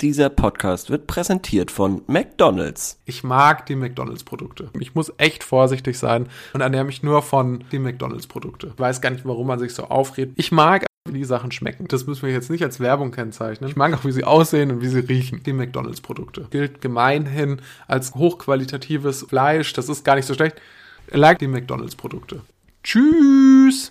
Dieser Podcast wird präsentiert von McDonald's. Ich mag die McDonalds-Produkte. Ich muss echt vorsichtig sein und ernähre mich nur von den McDonalds-Produkte. Ich weiß gar nicht, warum man sich so aufredet. Ich mag, wie die Sachen schmecken. Das müssen wir jetzt nicht als Werbung kennzeichnen. Ich mag auch, wie sie aussehen und wie sie riechen. Die McDonalds-Produkte. Gilt gemeinhin als hochqualitatives Fleisch. Das ist gar nicht so schlecht. Like die McDonalds-Produkte. Tschüss!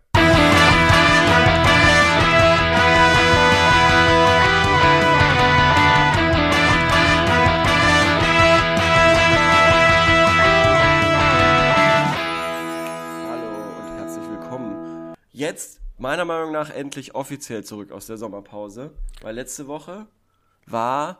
Jetzt meiner Meinung nach endlich offiziell zurück aus der Sommerpause, weil letzte Woche war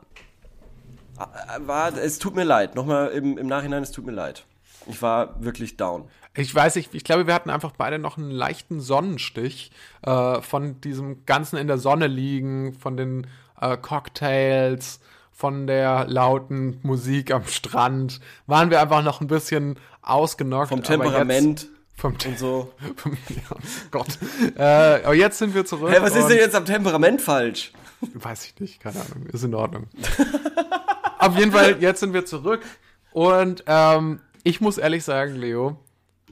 äh, war es tut mir leid, nochmal im, im Nachhinein, es tut mir leid. Ich war wirklich down. Ich weiß nicht, ich glaube, wir hatten einfach beide noch einen leichten Sonnenstich äh, von diesem ganzen in der Sonne liegen, von den äh, Cocktails, von der lauten Musik am Strand. Waren wir einfach noch ein bisschen ausgenockt. Vom Temperament vom und so. Vom, ja, Gott. Äh, aber jetzt sind wir zurück. Hä, was ist denn jetzt am Temperament falsch? Weiß ich nicht, keine Ahnung, ist in Ordnung. Auf jeden Fall, jetzt sind wir zurück und ähm, ich muss ehrlich sagen, Leo,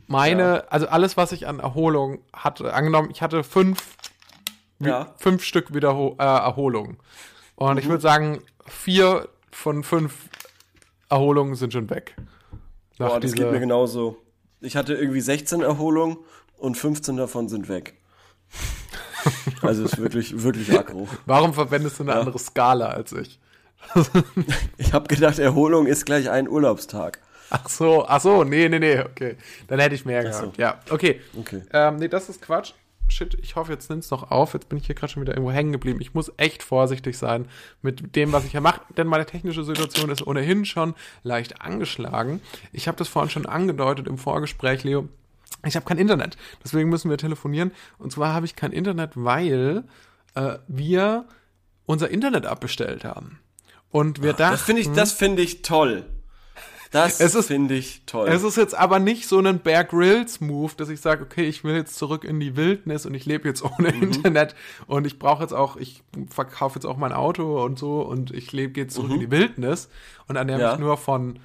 meine, Ja. also alles, was ich an Erholung hatte, angenommen, ich hatte fünf, Ja. fünf Stück Wiederho äh, Erholung. Und Mhm. ich würde sagen, vier von fünf Erholungen sind schon weg. Nach Boah, das geht dieser- mir genauso. Ich hatte irgendwie 16 Erholungen und 15 davon sind weg. Also ist wirklich, wirklich aggro. Warum verwendest du eine andere Skala als ich? Ich habe gedacht, Erholung ist gleich ein Urlaubstag. Ach so, ach so, nee, nee, nee, okay. Dann hätte ich mehr Ach so. gehabt. Ja, okay. Okay. Ähm, nee, das ist Quatsch. Shit, ich hoffe, jetzt nimmt's noch auf. Jetzt bin ich hier gerade schon wieder irgendwo hängen geblieben. Ich muss echt vorsichtig sein mit dem, was ich hier mache, denn meine technische Situation ist ohnehin schon leicht angeschlagen. Ich habe das vorhin schon angedeutet im Vorgespräch, Leo. Ich habe kein Internet. Deswegen müssen wir telefonieren. Und zwar habe ich kein Internet, weil äh, wir unser Internet abbestellt haben. Und wir dachten, Das finde ich, das finde ich toll. Das finde ich toll. Es ist jetzt aber nicht so ein Bear Grylls Move, dass ich sage, okay, ich will jetzt zurück in die Wildnis und ich lebe jetzt ohne Mhm. Internet und ich brauche jetzt auch, ich verkaufe jetzt auch mein Auto und so und ich lebe jetzt zurück in die Wildnis und ernähre Mhm. Ja. mich nur von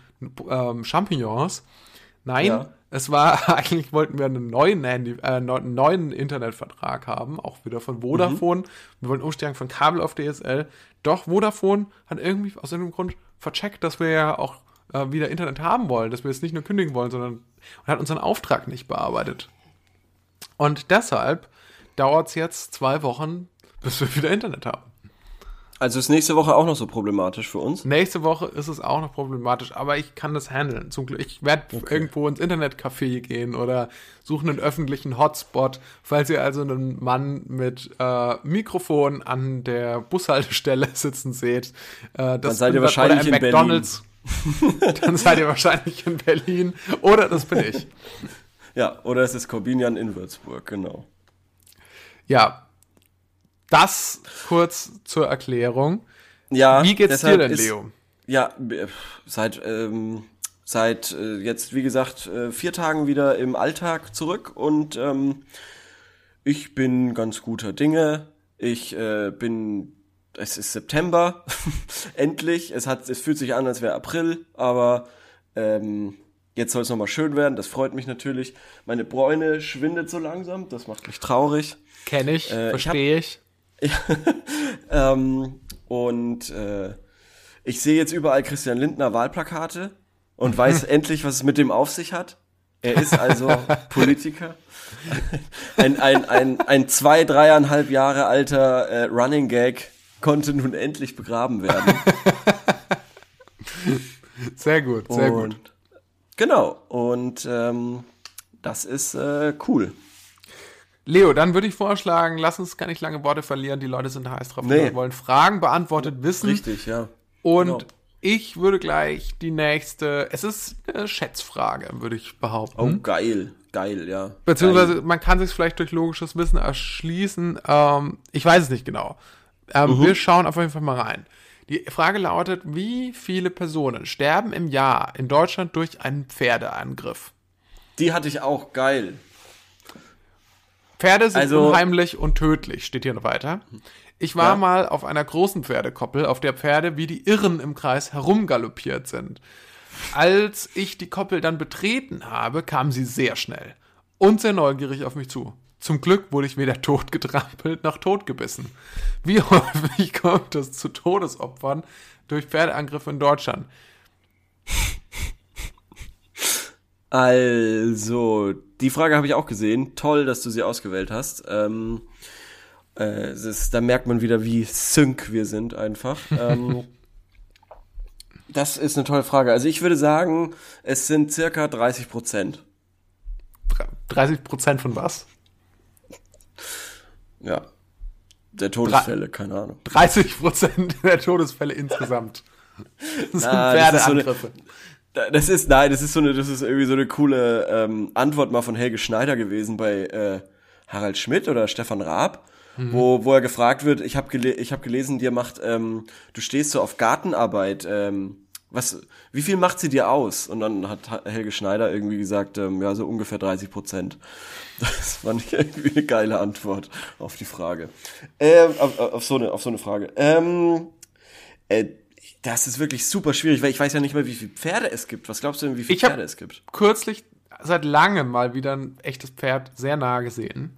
ähm, Champignons. Nein, Ja. es war eigentlich wollten wir einen neuen Handy, äh, einen neuen Internetvertrag haben, auch wieder von Vodafone. Mhm. Wir wollten umsteigen von Kabel auf DSL. Doch Vodafone hat irgendwie aus irgendeinem Grund vercheckt, dass wir ja auch äh, wieder Internet haben wollen, dass wir jetzt nicht nur kündigen wollen, sondern und hat unseren Auftrag nicht bearbeitet. Und deshalb dauert es jetzt zwei Wochen, bis wir wieder Internet haben. also ist nächste Woche auch noch so problematisch für uns. Nächste Woche ist es auch noch problematisch, aber ich kann das handeln. Zum Glück. Ich werde irgendwo ins Internetcafé gehen oder suche einen öffentlichen Hotspot. Falls ihr also einen Mann mit äh, Mikrofon an der Bushaltestelle sitzen seht, äh, das seid ihr wahrscheinlich oder im in Berlin. Dann seid ihr wahrscheinlich in Berlin oder das bin ich. Ja, oder es ist Corbinian in Würzburg, genau. Ja, das kurz zur Erklärung. Ja, Wie geht's dir denn, ist- Leo? Ja, seit, ähm, seit äh, jetzt, wie gesagt, äh, vier Tagen wieder im Alltag zurück und ähm, ich bin ganz guter Dinge. Ich äh, bin, es ist September, endlich. Es hat, es fühlt sich an, als wäre April, aber ähm, jetzt soll es nochmal schön werden. Das freut mich natürlich. Meine Bräune schwindet so langsam, das macht mich traurig. Kenne ich, Äh, ich verstehe ich. Ähm, und äh, ich sehe jetzt überall Christian Lindner Wahlplakate und weiß endlich, was es mit dem auf sich hat. Er ist also Politiker. Ein, ein, ein, ein zwei, dreieinhalb Jahre alter äh, Running Gag konnte nun endlich begraben werden. Sehr gut, sehr gut. und, Genau. Und ähm, das ist äh, cool. Leo, dann würde ich vorschlagen, lass uns gar nicht lange Worte verlieren. Die Leute sind heiß drauf. Nee. Wir wollen Fragen beantwortet wissen. Richtig, ja. Und Genau. ich würde gleich die nächste, es ist eine Schätzfrage, würde ich behaupten. Oh, geil. Geil, ja. Beziehungsweise man kann sich vielleicht durch logisches Wissen erschließen. Ähm, ich weiß es nicht genau. Ähm, Wir schauen auf jeden Fall mal rein. Die Frage lautet, wie viele Personen sterben im Jahr in Deutschland durch einen Pferdeangriff? Die hatte ich auch, geil. Pferde sind Also- unheimlich und tödlich, steht hier noch weiter. Ich war Ja. mal auf einer großen Pferdekoppel, auf der Pferde wie die Irren im Kreis herumgaloppiert sind. Als ich die Koppel dann betreten habe, kam sie sehr schnell und sehr neugierig auf mich zu. Zum Glück wurde ich weder tot getrampelt noch totgebissen. Wie häufig kommt es zu Todesopfern durch Pferdeangriffe in Deutschland? Also, die Frage habe ich auch gesehen. Toll, dass du sie ausgewählt hast. Ähm, äh, ist, da merkt man wieder, wie sync wir sind einfach. Ähm, das ist eine tolle Frage. Also ich würde sagen, es sind circa 30 Prozent. 30 Prozent von was? Ja. Der Todesfälle, keine Ahnung. 30 Prozent der Todesfälle insgesamt. Das sind Ah, das so Pferdeangriffe. Da- Das ist, nein, das ist so eine, das ist irgendwie so eine coole ähm, Antwort mal von Helge Schneider gewesen bei äh, Harald Schmidt oder Stefan Raab, wo, wo er gefragt wird, ich habe gele ich hab gelesen, dir macht, ähm, du stehst so auf Gartenarbeit, ähm, was, wie viel macht sie dir aus? Und dann hat Ha- Helge Schneider irgendwie gesagt, ähm, ja, so ungefähr 30 Prozent. Das fand ich irgendwie eine geile Antwort auf die Frage. Ähm, auf, auf, so eine, auf so eine Frage. Ähm, äh, das ist wirklich super schwierig, weil ich weiß ja nicht mal, wie viele Pferde es gibt. Was glaubst du denn, wie viele Ich Pferde es gibt? Kürzlich seit langem mal wieder ein echtes Pferd sehr nah gesehen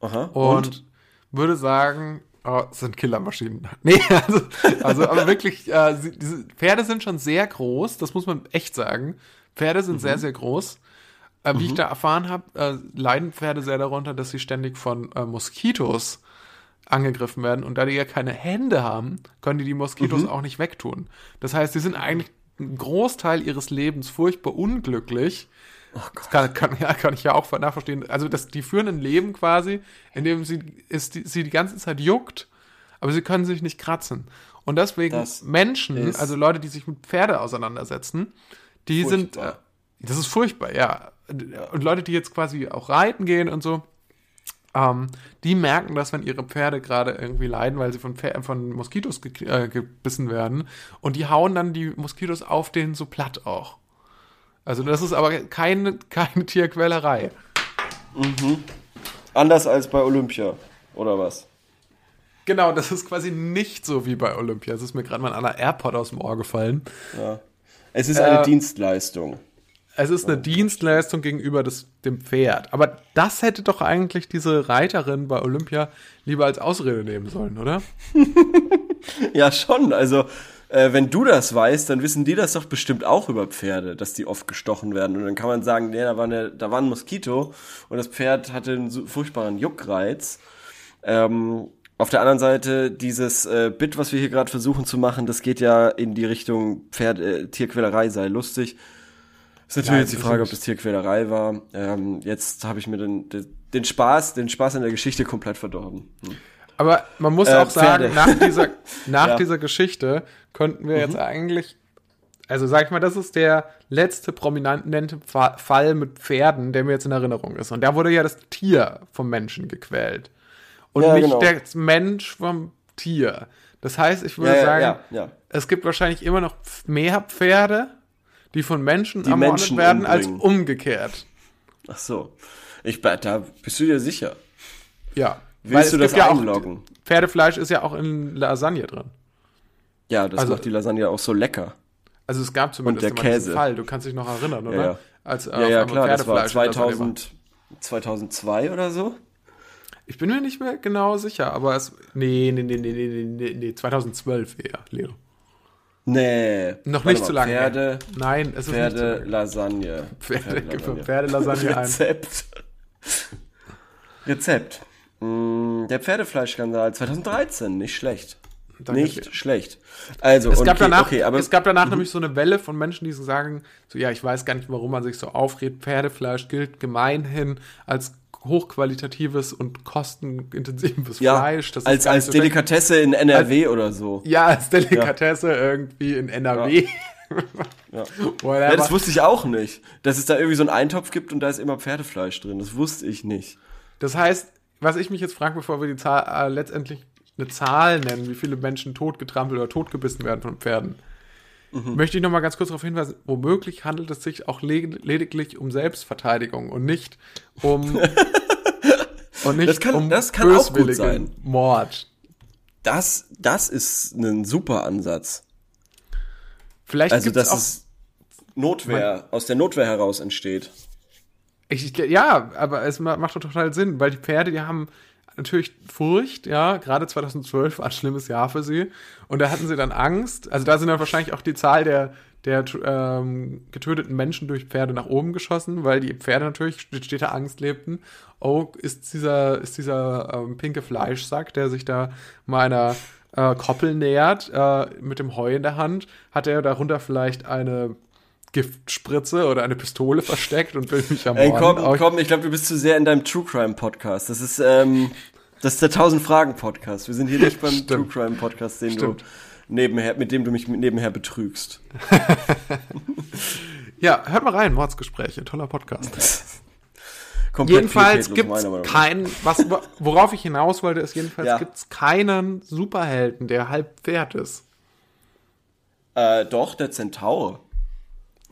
Aha. und, würde sagen, oh, sind Killermaschinen. Nee, also, also aber wirklich, äh, sie, diese Pferde sind schon sehr groß, das muss man echt sagen. Pferde sind sehr, sehr groß. Äh, wie ich da erfahren habe, äh, leiden Pferde sehr darunter, dass sie ständig von äh, Moskitos angegriffen werden. Und da die ja keine Hände haben, können die die Moskitos auch nicht wegtun. Das heißt, sie sind eigentlich einen Großteil ihres Lebens furchtbar unglücklich. Das kann, kann, ja, kann ich ja auch nachverstehen. Also, das, die führen ein Leben quasi, in dem sie, ist, die, sie die ganze Zeit juckt, aber sie können sich nicht kratzen. Und deswegen Das Menschen, also Leute, die sich mit Pferde auseinandersetzen, die sind, äh, Furchtbar. das ist furchtbar, ja. Und Leute, die jetzt quasi auch reiten gehen und so, ähm, die merken das, wenn ihre Pferde gerade irgendwie leiden, weil sie von, Pfer von Moskitos ge äh, gebissen werden. Und die hauen dann die Moskitos auf denen so platt auch. Also das ist aber keine, keine Tierquälerei. Anders als bei Olympia, oder was? Genau, das ist quasi nicht so wie bei Olympia. Es ist mir gerade mal an einer AirPod aus dem Ohr gefallen. Es ist eine Äh, Dienstleistung. Es ist eine Dienstleistung gegenüber des, dem Pferd. Aber das hätte doch eigentlich diese Reiterin bei Olympia lieber als Ausrede nehmen sollen, oder? Ja, schon. Also, äh, wenn du das weißt, dann wissen die das doch bestimmt auch über Pferde, dass die oft gestochen werden. Und dann kann man sagen, nee, da war, eine, da war ein Moskito und das Pferd hatte einen furchtbaren Juckreiz. Ähm, auf der anderen Seite, dieses äh, Bit, was wir hier gerade versuchen zu machen, das geht ja in die Richtung Pferd, äh, Tierquälerei sei lustig. Ist natürlich Nein, jetzt die Frage, ob das Tierquälerei war. Ähm, jetzt habe ich mir den, den, den Spaß, den Spaß in der Geschichte komplett verdorben. Hm. Aber man muss Äh, auch sagen, Pferde. nach dieser, nach Ja. dieser Geschichte könnten wir jetzt eigentlich, also sag ich mal, das ist der letzte prominente Fa- Fall mit Pferden, der mir jetzt in Erinnerung ist. Und da wurde ja das Tier vom Menschen gequält. Und Ja, nicht genau. der Mensch vom Tier. Das heißt, ich würde Ja, sagen, es gibt wahrscheinlich immer noch mehr Pferde, die von Menschen Die ermordet Menschen werden, als umbringen. umgekehrt. Ach so. Ich, da bist du dir sicher? Ja. Willst du das ja auch, einloggen? Pferdefleisch ist ja auch in Lasagne drin. Ja, das Also- macht die Lasagne auch so lecker. Also es gab zumindest der immer diesen Käse. Fall. Du kannst dich noch erinnern, oder? ja. Als, äh, Ja, ja, klar, das war Pferdefleisch in Lasagne 2000, 2002 oder so. Ich bin mir nicht mehr genau sicher, aber es. Nee, nee, nee, nee, nee, nee, nee 2012 eher, Leo. Nee. Noch nicht mal, so lange. Pferde, Nein, es ist Pferde, nicht. Lasagne. Pferde, gib für Pferdelasagne ein. Rezept. Rezept. Mm, Der Pferdefleischskandal 2013, nicht schlecht. Danke nicht dir. schlecht. Also, Es gab, okay, danach, okay, aber es gab danach nämlich so eine Welle von Menschen, die so sagen, so ja, ich weiß gar nicht, warum man sich so aufregt. Pferdefleisch gilt gemeinhin als hochqualitatives und kostenintensives ja, Fleisch. Das als, als. Delikatesse in NRW oder so. Ja, als Delikatesse irgendwie in NRW. Ja. Ja, das wusste ich auch nicht. Dass es da irgendwie so einen Eintopf gibt und da ist immer Pferdefleisch drin. Das wusste ich nicht. Das heißt, was ich mich jetzt frage, bevor wir die Zahl äh, letztendlich eine Zahl nennen, wie viele Menschen totgetrampelt oder totgebissen werden von Pferden. Möchte ich noch mal ganz kurz darauf hinweisen, womöglich handelt es sich auch le lediglich um Selbstverteidigung und nicht um und nicht Das kann- um das kann auch gut sein. Mord. Das, das ist ein super Ansatz. Vielleicht Also, dass es Notwehr, aus der Notwehr heraus entsteht. Ich, ja, aber es ma- macht doch total Sinn, weil die Pferde, die haben natürlich Furcht, ja, gerade 2012 war ein schlimmes Jahr für sie. Und da hatten sie dann Angst. Also da sind dann wahrscheinlich auch die Zahl der, der ähm, getöteten Menschen durch Pferde nach oben geschossen, weil die Pferde natürlich steter Angst lebten. Oh, ist dieser, ist dieser ähm, pinke Fleischsack, der sich da meiner äh, Koppel nähert, äh, mit dem Heu in der Hand, hat er darunter vielleicht eine Giftspritze oder eine Pistole versteckt und will mich ermorden. Ey, komm, komm, ich glaube, du bist zu sehr in deinem True Crime Podcast. Das ist, ähm, das ist der 1000 Fragen Podcast. Wir sind hier nicht beim True Stimmt. Crime Podcast, den Stimmt. du nebenher, mit dem du mich nebenher betrügst. Ja, hört mal rein, Mordsgespräche, toller Podcast. Jedenfalls Meinung nach. keinen, was, worauf ich hinaus wollte, ist jedenfalls Ja. gibt's keinen Superhelden, der halb Pferd ist. Äh, doch, der Zentaur.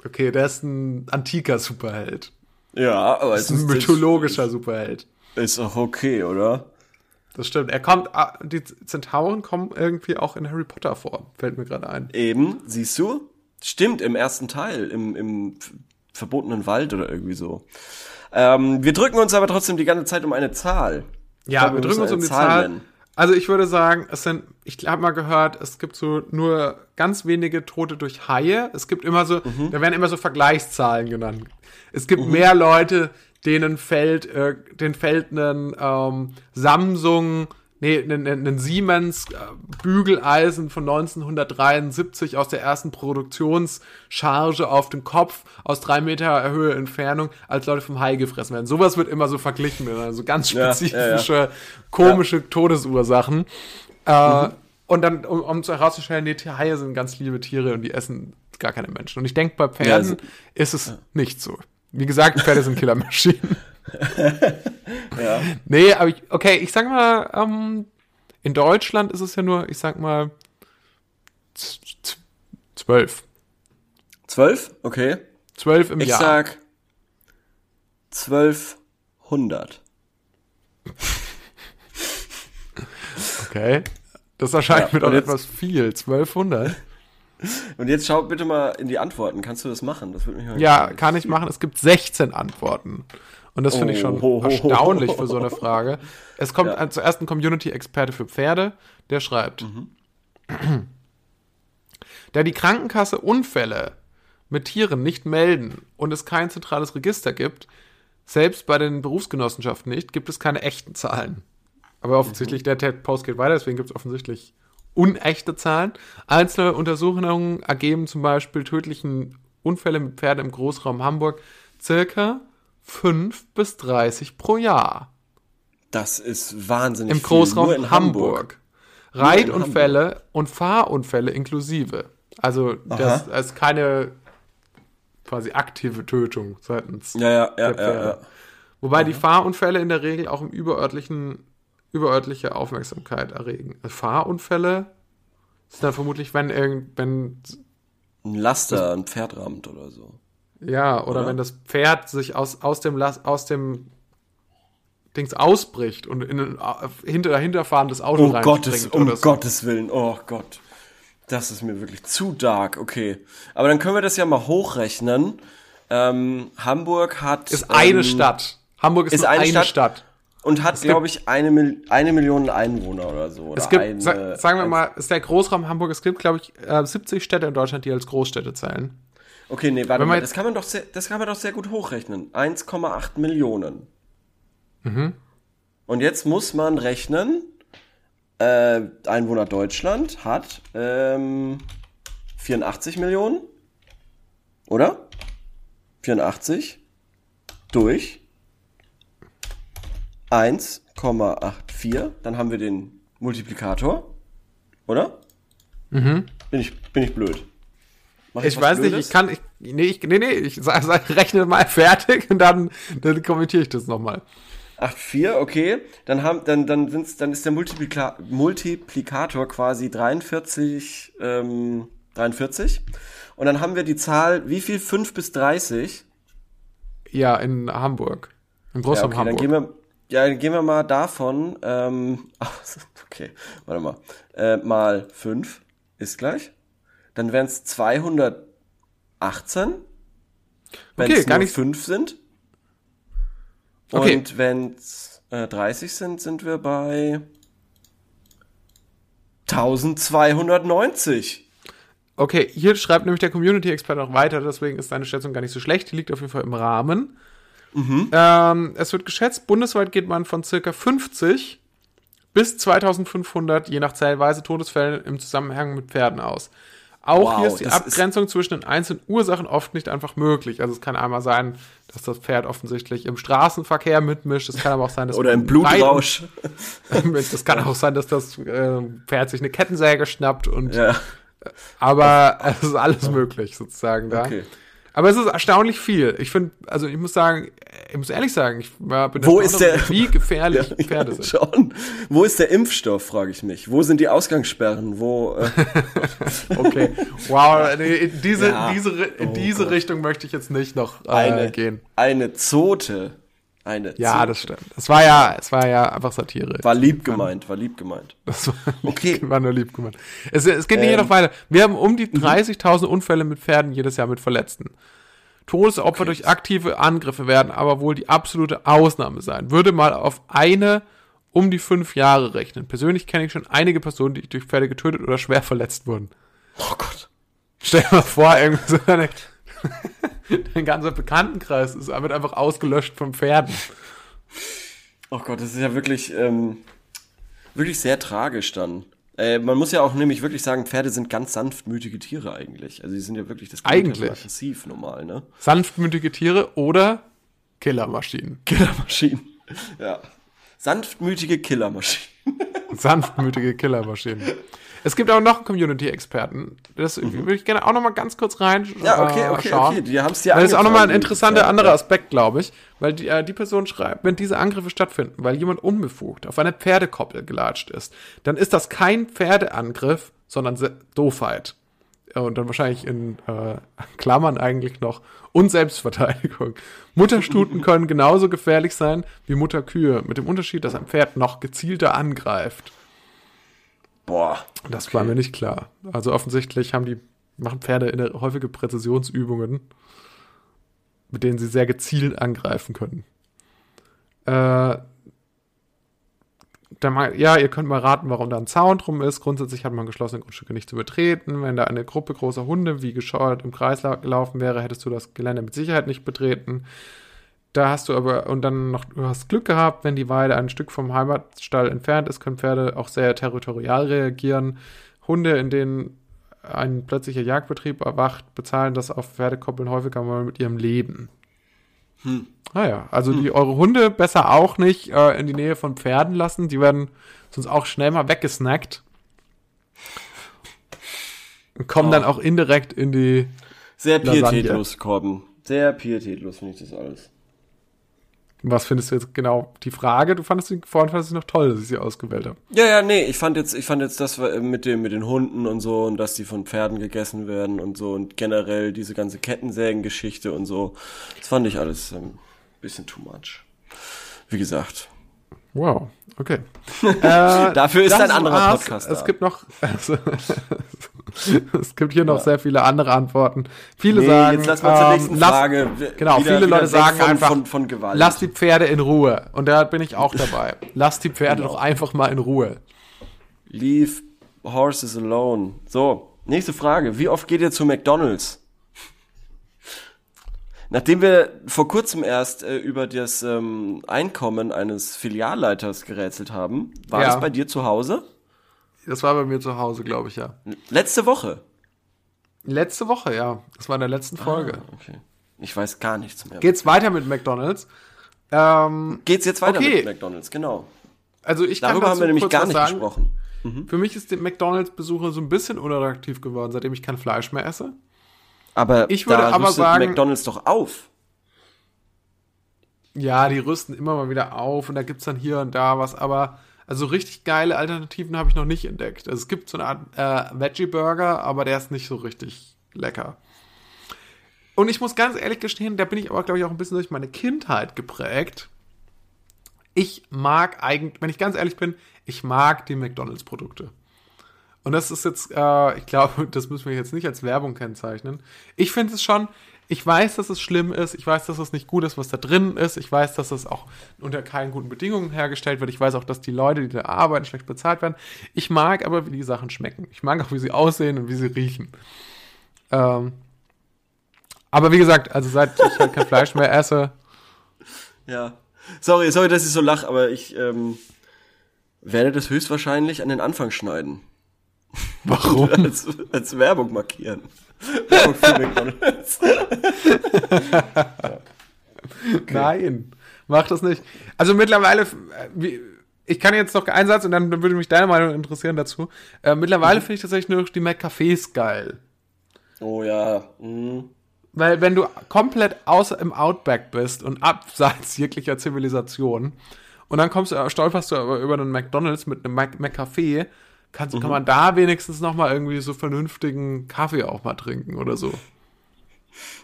Okay, der ist ein antiker Superheld. Ja, aber Das ist ein mythologischer Superheld. Ist auch okay, oder? Das stimmt. Er kommt, ah, die Zentauren kommen irgendwie auch in Harry Potter vor, fällt mir gerade ein. Eben, siehst du? Stimmt, im ersten Teil, im, im verbotenen Wald oder irgendwie so. Ähm, wir drücken uns aber trotzdem die ganze Zeit um eine Zahl. Ja, glaube, wir drücken uns um die Zahl. nennen. Also ich würde sagen, es sind, ich habe mal gehört, es gibt so nur ganz wenige Tote durch Haie. Es gibt immer so, Mhm. da werden immer so Vergleichszahlen genannt. Es gibt mehr Leute, denen fällt, äh, denen fällt ein ähm, Samsung, nee, ein, ein, ein Siemens äh, Bügeleisen von 1973 aus der ersten Produktionscharge auf den Kopf aus drei Meter Höhe Entfernung, als Leute vom Hai gefressen werden. Sowas wird immer so verglichen, also ganz Ja, ja, ja. spezifische, komische Todesursachen. Äh, Und dann, um, um zu herauszustellen, die Haie sind ganz liebe Tiere und die essen gar keine Menschen. Und ich denke, bei Pferden also- ist es nicht so. Wie gesagt, Pferde sind Killermaschinen. Ja. Nee, aber ich, okay, ich sag mal, ähm, in Deutschland ist es ja nur, ich sag mal, zwölf. Zwölf? Okay. Zwölf im Ich Jahr. sag 1200. okay. Das erscheint Ja, mir doch etwas viel. 1200? Und jetzt schau bitte mal in die Antworten. Kannst du das machen? Das würde mich Ja, kann ich machen. Es gibt 16 Antworten. Und das finde ich schon Oh. erstaunlich für so eine Frage. Es kommt Ja. zuerst ein Community-Experte für Pferde, der schreibt, da die Krankenkasse Unfälle mit Tieren nicht melden und es kein zentrales Register gibt, selbst bei den Berufsgenossenschaften nicht, gibt es keine echten Zahlen. Aber offensichtlich, der Ted Post geht weiter, deswegen gibt es offensichtlich unechte Zahlen. Einzelne Untersuchungen ergeben zum Beispiel tödlichen Unfälle mit Pferden im Großraum Hamburg circa 5 bis 30 pro Jahr. Das ist wahnsinnig Im viel. Großraum Nur in Hamburg. in Reitunfälle und Fahrunfälle inklusive. Also das Aha. ist keine quasi aktive Tötung seitens Ja, ja, ja, der ja, Pferde. ja. Wobei die Fahrunfälle in der Regel auch im überörtlichen, überörtliche Aufmerksamkeit erregen. Also Fahrunfälle sind dann vermutlich, wenn irgend, wenn, Ein Laster, ein Pferd rammt oder so. Ja, oder, Oder? wenn das Pferd sich aus, aus dem Las, aus dem Dings ausbricht und in ein äh, hinter, dahinterfahrendes Auto reinspringt Gottes, um so. Gottes Willen. Oh Gott. Das ist mir wirklich zu dark. Okay. Aber dann können wir das ja mal hochrechnen. Ähm, Hamburg hat. Ist eine ähm, Stadt. Hamburg ist, ist eine eine, Stadt. Stadt. Und hat, glaube ich, eine, Mil eine Million Einwohner oder so. Oder Es gibt, eine, sa sagen wir mal, ist der Großraum Hamburg, es gibt, glaube ich, äh, 70 Städte in Deutschland, die als Großstädte zählen. Okay, nee, warte mal. Das kann man doch sehr, das kann man doch sehr gut hochrechnen. 1,8 Millionen. Mhm. Und jetzt muss man rechnen, äh, Einwohner Deutschland hat ähm, 84 Millionen. Oder? 84 durch 1,84. Dann haben wir den Multiplikator. Oder? Bin, ich, bin ich blöd? Ich weiß nicht, Blödes? ich kann, ich, nee, ich, nee, nee, ich sag, sag, rechne mal fertig und dann, dann kommentiere ich das nochmal. 8,4, okay. Dann haben, dann, dann sind's, dann ist der Multiplika Multiplikator quasi 43, ähm, 43. Und dann haben wir die Zahl, wie viel? 5 bis 30? Ja, in Hamburg. In Ja, Großraum okay, dann Hamburg. gehen wir, ja, dann gehen wir mal davon, ähm, ach, okay, warte mal, äh, mal 5 ist gleich. Dann wären es 218, wenn es nur nicht- 5 sind. Okay. Und wenn es äh, 30 sind, sind wir bei 1290. Okay, hier schreibt nämlich der Community-Experte noch weiter, deswegen ist deine Schätzung gar nicht so schlecht. Die liegt auf jeden Fall im Rahmen. Ähm, es wird geschätzt, bundesweit geht man von circa 50 bis 2500, je nach Zählweise, Todesfällen im Zusammenhang mit Pferden aus. Auch Wow, hier ist die das ist- Abgrenzung zwischen den einzelnen Ursachen oft nicht einfach möglich. Also es kann einmal sein, dass das Pferd offensichtlich im Straßenverkehr mitmischt. Es kann aber auch sein, dass Oder im Blutrausch. das kann auch sein, dass das äh, Pferd sich eine Kettensäge schnappt und Ja, aber es ist alles möglich sozusagen da. okay. Aber es ist erstaunlich viel. Ich finde, also ich muss sagen, ich muss ehrlich sagen, ich war bin Wo ist der- wie gefährlich Ja, Pferde sind. Schon. Wo ist der Impfstoff, frage ich mich. Wo sind die Ausgangssperren? Wo, äh, Okay. Wow, nee, in diese, Ja. diese, in Oh diese Gott. Richtung möchte ich jetzt nicht noch äh, eine, gehen. eine Zote. Eine Ja, Zote. das stimmt. Das war ja, es war ja einfach Satire. War lieb gemeint, war lieb gemeint. Das war, Okay. war nur lieb gemeint. Es, es geht Ähm. noch weiter. Wir haben um die 30.000 Unfälle mit Pferden jedes Jahr mit Verletzten. Todesopfer durch aktive Angriffe werden aber wohl die absolute Ausnahme sein. Würde mal auf eine um die fünf Jahre rechnen. Persönlich kenne ich schon einige Personen, die durch Pferde getötet oder schwer verletzt wurden. Oh Gott. Stell dir mal vor, irgendwie so eine, dein ganzer Bekanntenkreis ist, wird einfach ausgelöscht von Pferden. Oh Gott, das ist ja wirklich, ähm, wirklich sehr tragisch dann. Äh, man muss ja auch nämlich wirklich sagen, Pferde sind ganz sanftmütige Tiere eigentlich. Also die sind ja wirklich das Eigentlich. aggressiv normal, ne? Sanftmütige Tiere oder Killermaschinen. Killermaschinen. Ja. Sanftmütige Killermaschinen. Sanftmütige Killermaschinen. Es gibt auch noch einen Community-Experten. Das würde ich gerne auch noch mal ganz kurz rein Mhm. Ja, okay, äh, okay, schauen. okay. Die haben es dir das ist auch nochmal ein angetan. interessanter Ja, anderer ja. Aspekt, glaube ich. Weil die, äh, die Person schreibt, wenn diese Angriffe stattfinden, weil jemand unbefugt auf eine Pferdekoppel gelatscht ist, dann ist das kein Pferdeangriff, sondern Doofheit. Ja, Und dann wahrscheinlich in äh, Klammern eigentlich noch und Selbstverteidigung. Mutterstuten können genauso gefährlich sein wie Mutterkühe, mit dem Unterschied, dass ein Pferd noch gezielter angreift. Boah. Das war mir nicht klar. Also offensichtlich haben die, machen Pferde in der, häufige Präzisionsübungen, mit denen sie sehr gezielt angreifen können. Äh, mal, ja, ihr könnt mal raten, warum da ein Zaun drum ist. Grundsätzlich hat man geschlossene Grundstücke nicht zu betreten. Wenn da eine Gruppe großer Hunde wie gescheuert im Kreis lau- gelaufen wäre, hättest du das Gelände mit Sicherheit nicht betreten. Da hast du aber, und dann noch, du hast Glück gehabt, wenn die Weide ein Stück vom Heimatstall entfernt ist, können Pferde auch sehr territorial reagieren. Hunde, in denen ein plötzlicher Jagdbetrieb erwacht, bezahlen das auf Pferdekoppeln häufiger mal mit ihrem Leben. Hm. Naja, also die eure Hunde besser auch nicht äh, in die Nähe von Pferden lassen. Die werden sonst auch schnell mal weggesnackt. Und kommen Oh. dann auch indirekt in die. Sehr pietätlos, Korben. Sehr pietätlos finde ich das alles. Was findest du jetzt genau die Frage? Du fandest sie vorhin fandest du noch toll, dass ich sie ausgewählt habe. Ja, ja, nee, ich fand jetzt, ich fand jetzt das äh, mit dem, mit den Hunden und so und dass die von Pferden gegessen werden und so und generell diese ganze Kettensägen-Geschichte und so. Das fand ich alles ein bisschen too much. Wie gesagt. Wow, okay. äh, Dafür ist ein anderer. Podcast Es da. gibt noch, also, es gibt hier noch Ja. sehr viele andere Antworten. Viele Nee, sagen, jetzt lass mal zur ähm, nächsten lass- Frage. Genau, Wieder- viele wieder Leute sagen von, einfach, von, von Gewalt. lass die Pferde in Ruhe. Und da bin ich auch dabei. Lass die Pferde Genau. doch einfach mal in Ruhe. Leave horses alone. So, nächste Frage. Wie oft geht ihr zu McDonalds? Nachdem wir vor kurzem erst äh, über das ähm, Einkommen eines Filialleiters gerätselt haben, war Ja. das bei dir zu Hause? Das war bei mir zu Hause, glaube ich, ja. Letzte Woche. Letzte Woche, ja. Das war in der letzten Folge. Ah, okay. Ich weiß gar nichts mehr. Geht's weiter mit McDonalds? Ähm, Geht's jetzt weiter Okay. mit McDonalds? Genau. also ich kann Darüber haben dazu wir nämlich gar nicht sagen. gesprochen. Für mich ist der McDonalds-Besucher so ein bisschen unattraktiv geworden, seitdem ich kein Fleisch mehr esse. Aber Ich würde aber sagen- McDonalds doch auf. Ja, die rüsten immer mal wieder auf und da gibt's dann hier und da was, aber also richtig geile Alternativen habe ich noch nicht entdeckt. Also es gibt so eine Art äh, Veggie-Burger, aber der ist nicht so richtig lecker. Und ich muss ganz ehrlich gestehen, da bin ich aber, glaube ich, auch ein bisschen durch meine Kindheit geprägt. Ich mag eigentlich, wenn ich ganz ehrlich bin, ich mag die McDonalds-Produkte. Und das ist jetzt, äh, ich glaube, das müssen wir jetzt nicht als Werbung kennzeichnen. Ich finde es schon, ich weiß, dass es schlimm ist, ich weiß, dass es nicht gut ist, was da drin ist, ich weiß, dass es auch unter keinen guten Bedingungen hergestellt wird, ich weiß auch, dass die Leute, die da arbeiten, schlecht bezahlt werden. Ich mag aber, wie die Sachen schmecken. Ich mag auch, wie sie aussehen und wie sie riechen. Ähm, aber wie gesagt, also seit ich halt kein Fleisch mehr esse. Ja. Sorry, sorry, dass ich so lach, aber ich ähm, werde das höchstwahrscheinlich an den Anfang schneiden. Warum? als, als Werbung markieren. Werbung für McDonalds. Nein, mach das nicht. Also mittlerweile, äh, ich kann jetzt noch einen Satz und dann würde mich deine Meinung interessieren dazu. Äh, mittlerweile finde ich tatsächlich nur die McCafés geil. Oh ja. Mhm. Weil wenn du komplett außer im Outback bist und abseits jeglicher Zivilisation und dann kommst du, stolperst du aber über einen McDonalds mit einem Mac Kannst, Mhm. kann man da wenigstens noch mal irgendwie so vernünftigen Kaffee auch mal trinken oder so.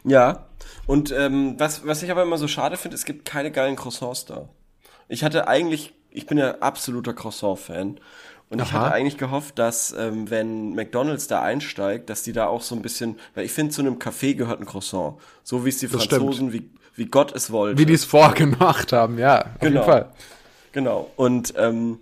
Ja. Und ähm, was, was ich aber immer so schade finde, es gibt keine geilen Croissants da. Ich hatte eigentlich, ich bin ja absoluter Croissant-Fan. Und ich Aha. hatte eigentlich gehofft, dass ähm, wenn McDonalds da einsteigt, dass die da auch so ein bisschen, weil ich finde, zu einem Café gehört ein Croissant. So wie es die Das Franzosen, wie, wie Gott es wollte. Wie die es vorgemacht haben, ja, auf Genau. jeden Fall. Genau. Und ähm,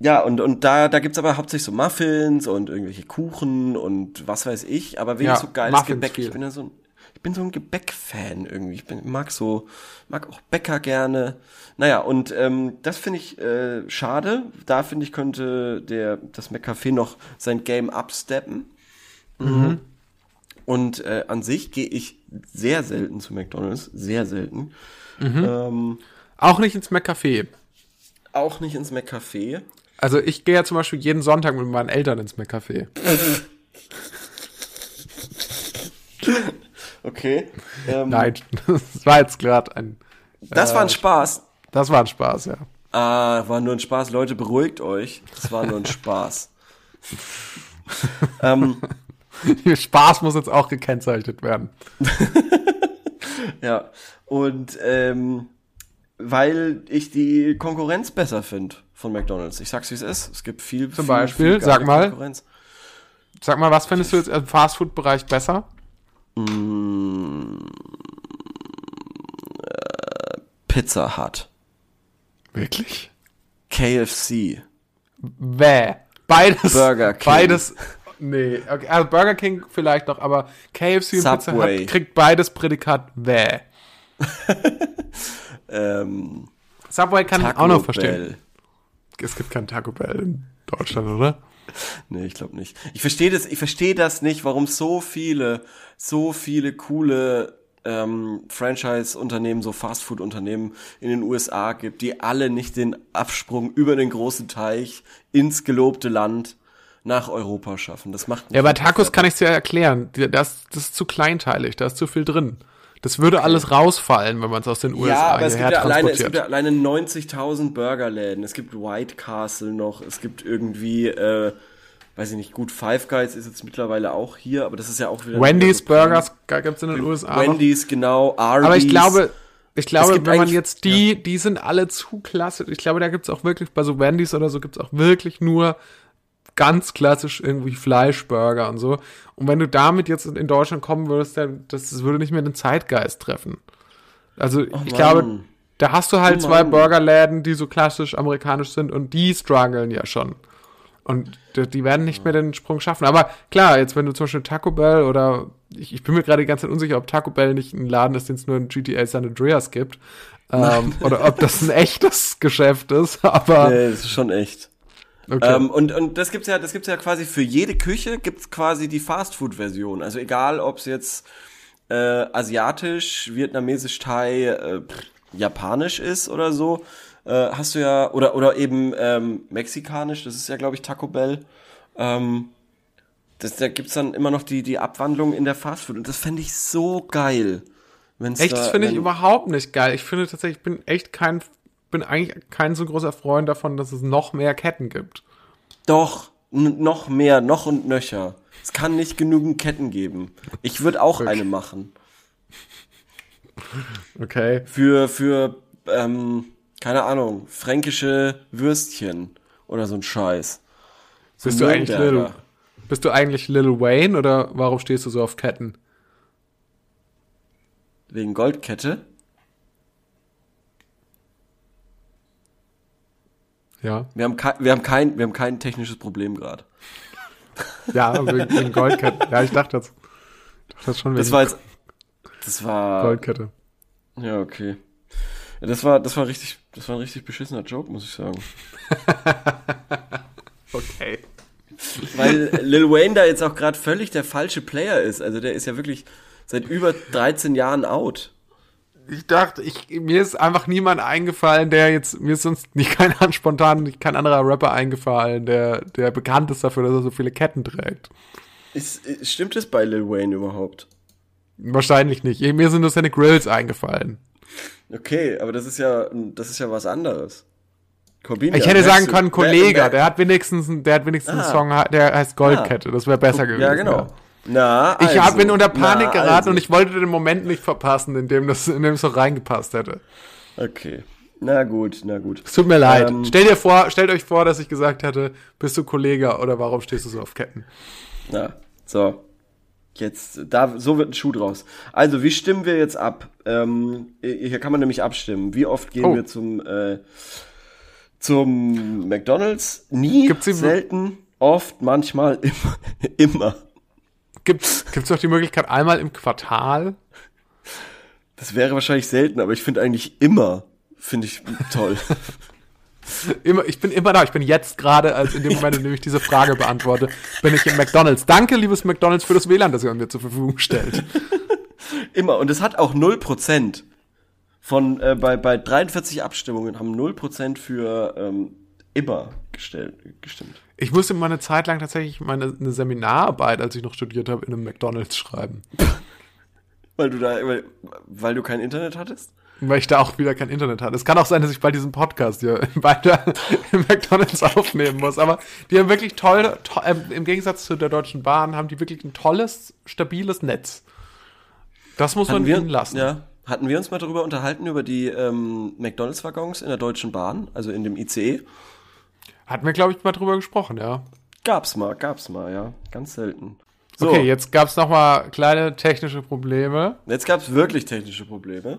ja, und, und da, da gibt's aber hauptsächlich so Muffins und irgendwelche Kuchen und was weiß ich, aber wenig Ja, so geiles Muffins Gebäck. viel. Ich bin ja so ein, ich bin so ein Gebäck-Fan irgendwie. Ich bin, mag so, mag auch Bäcker gerne. Naja, und ähm, das finde ich äh, schade. Da finde ich, könnte der, das McCafé noch sein Game upsteppen. Mhm. Und äh, an sich gehe ich sehr selten zu McDonalds, sehr selten. Ähm, Auch nicht ins McCafé. auch nicht ins McCafé. Also ich gehe ja zum Beispiel jeden Sonntag mit meinen Eltern ins McCafé. Okay. Ähm, Nein, das war jetzt gerade ein. Das war ein Spaß. Das war ein Spaß, ja. Ah, war nur ein Spaß. Leute, beruhigt euch. Das war nur ein Spaß. ähm, Spaß muss jetzt auch gekennzeichnet werden. ja. Und ähm, weil ich die Konkurrenz besser finde von McDonalds. Ich sag's wie es ist. Es gibt viel. Zum viel, Beispiel, viel sag mal. Konkurrenz. Sag mal, was findest du jetzt im Fastfood-Bereich besser? Pizza Hut. Wirklich? KFC. Bäh. Beides. Burger King. Beides. Nee, okay, also Burger King vielleicht noch, aber KFC und Pizza Subway. Hut kriegt beides Prädikat bäh. Ähm, Subway kann ich Taco auch noch verstehen. Bell. Es gibt kein Taco Bell in Deutschland, oder? Nee, ich glaube nicht. Ich verstehe das, ich verstehe das nicht, warum so viele, so viele coole ähm, Franchise-Unternehmen, so Fastfood-Unternehmen in den USA gibt, die alle nicht den Absprung über den großen Teich ins gelobte Land nach Europa schaffen. Das macht Ja, bei Tacos kann ich es dir erklären. Das, das ist zu kleinteilig, da ist zu viel drin. Das würde alles rausfallen, wenn man es aus den USA Ja, aber es gibt ja, alleine, es gibt ja alleine 90.000 Burgerläden. Es gibt White Castle noch. Es gibt irgendwie, äh, weiß ich nicht, gut, Five Guys ist jetzt mittlerweile auch hier, aber das ist ja auch wieder... Wendy's Burgers gibt es in den USA noch. Wendy's, genau, Arby's. Aber ich glaube, ich glaube, gibt wenn man jetzt die, die sind alle zu klassisch. Ich glaube, da gibt's auch wirklich, bei so Wendy's oder so gibt's auch wirklich nur ganz klassisch irgendwie Fleischburger und so. Und wenn du damit jetzt in Deutschland kommen würdest, dann, das, das würde nicht mehr den Zeitgeist treffen. Also ich Mann. glaube, da hast du halt Oh zwei. Burgerläden, die so klassisch amerikanisch sind und die strugglen ja schon. Und die, werden nicht mehr den Sprung schaffen. Aber klar, jetzt wenn du zum Beispiel Taco Bell oder ich, ich bin mir gerade die ganze Zeit unsicher, ob Taco Bell nicht ein Laden ist, den es nur in GTA San Andreas gibt. Ähm, oder ob das ein echtes Geschäft ist. Aber Nee, das ist schon echt. Okay. Ähm, und, und das gibt's ja, das gibt's ja quasi für jede Küche gibt's quasi die Fastfood-Version. Also egal, ob es jetzt äh, asiatisch, vietnamesisch, Thai, äh, japanisch ist oder so, äh, hast du ja oder oder eben ähm, mexikanisch. Das ist ja, glaube ich, Taco Bell. Ähm, das, da gibt's dann immer noch die die Abwandlung in der Fastfood und das fände ich so geil, Wenn's Echt, da, das finde ich überhaupt nicht geil. Ich finde tatsächlich, ich bin echt kein, bin eigentlich kein so großer Freund davon, dass es noch mehr Ketten gibt. Doch, noch mehr, noch und nöcher. Es kann nicht genügend Ketten geben. Ich würde auch eine machen. Okay. Für, für, ähm, keine Ahnung, fränkische Würstchen oder so ein Scheiß. So Bist du eigentlich Lil, bist du eigentlich Lil Wayne oder warum stehst du so auf Ketten? Wegen Goldkette? Ja. Wir haben, kein, wir haben, kein, wir haben kein technisches Problem gerade. Ja, wegen, Goldketten. Ja, ich dachte das. Dachte das schon Das war jetzt. Das war. Goldkette. Ja, okay. Ja, das war, das war richtig, das war ein richtig beschissener Joke, muss ich sagen. Okay. Weil Lil Wayne da jetzt auch gerade völlig der falsche Player ist. Also der ist ja wirklich seit über 13 Jahren out. Ich dachte, ich, mir ist einfach niemand eingefallen, der jetzt, mir ist sonst nicht kein an- spontan, nicht kein anderer Rapper eingefallen, der, der bekannt ist dafür, dass er so viele Ketten trägt. Ist, stimmt es bei Lil Wayne überhaupt? Wahrscheinlich nicht. Mir sind nur seine Grills eingefallen. Okay, aber das ist ja, das ist ja was anderes. Corbin, Ich ja, hätte sagen können, Kollege, der hat wenigstens, der hat wenigstens einen Ah. Song, der heißt Goldkette. Das wäre besser gewesen. Ja, genau. Na, Ich also, hab, bin unter Panik na, geraten also. und ich wollte den Moment nicht verpassen, in dem das, in dem es so reingepasst hätte. Okay. Na gut, na gut. Es tut mir leid. Ähm, Stell dir vor, stellt euch vor, dass ich gesagt hätte, bist du Kollege oder warum stehst du so auf Ketten? Na, so. Jetzt, da, so wird ein Schuh draus. Also, wie stimmen wir jetzt ab? Ähm, hier kann man nämlich abstimmen. Wie oft gehen Oh. wir zum, äh, zum McDonalds? Nie, selten, oft, manchmal, immer. immer. Gibt's, gibt's doch die Möglichkeit einmal im Quartal? Das wäre wahrscheinlich selten, aber ich finde eigentlich immer, finde ich toll. Immer, ich bin immer da. Ich bin jetzt gerade, als in dem Moment, in dem ich diese Frage beantworte, bin ich im McDonalds. Danke, liebes McDonalds, für das WLAN, das ihr mir zur Verfügung stellt. immer. Und es hat auch 0%. Von, äh, bei, bei 43 Abstimmungen haben 0% für ähm, immer gestellt, gestimmt. Ich musste mal eine Zeit lang tatsächlich meine eine Seminararbeit, als ich noch studiert habe, in einem McDonalds schreiben. Weil du da, weil, weil du kein Internet hattest? Weil ich da auch wieder kein Internet hatte. Es kann auch sein, dass ich bald diesen Podcast hier weiter im McDonalds aufnehmen muss. Aber die haben wirklich toll, to äh, im Gegensatz zu der Deutschen Bahn, haben die wirklich ein tolles, stabiles Netz. Das muss man Hatten wir, ihnen lassen. ja, hatten wir uns mal darüber unterhalten, über die ähm, McDonalds-Waggons in der Deutschen Bahn, also in dem ICE? Hatten wir, glaube ich, mal drüber gesprochen, ja. Gab's mal, gab's mal, ja. Ganz selten. So, Okay, jetzt gab's noch mal kleine technische Probleme, jetzt gab's wirklich technische Probleme.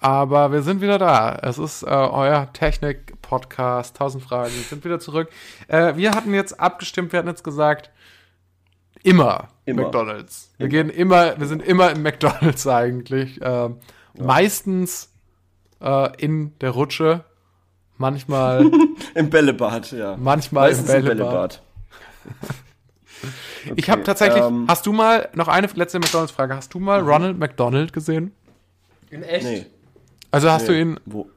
aber wir sind wieder da. Es ist äh, euer Technik-Podcast, 1000 Fragen, wir sind wieder zurück. Äh, wir hatten jetzt abgestimmt, wir hatten jetzt gesagt, immer, Immer. McDonalds. Wir gehen immer, wir sind immer im McDonalds eigentlich. Ähm, Meistens äh, in der Rutsche, manchmal, Im Bällebad, ja. manchmal Meistens im Bällebad. Ich habe tatsächlich, ähm, hast du mal, noch eine letzte McDonalds-Frage, hast du mal Ronald McDonald gesehen? In echt? Nee. Also hast du nee. ihn, Wo?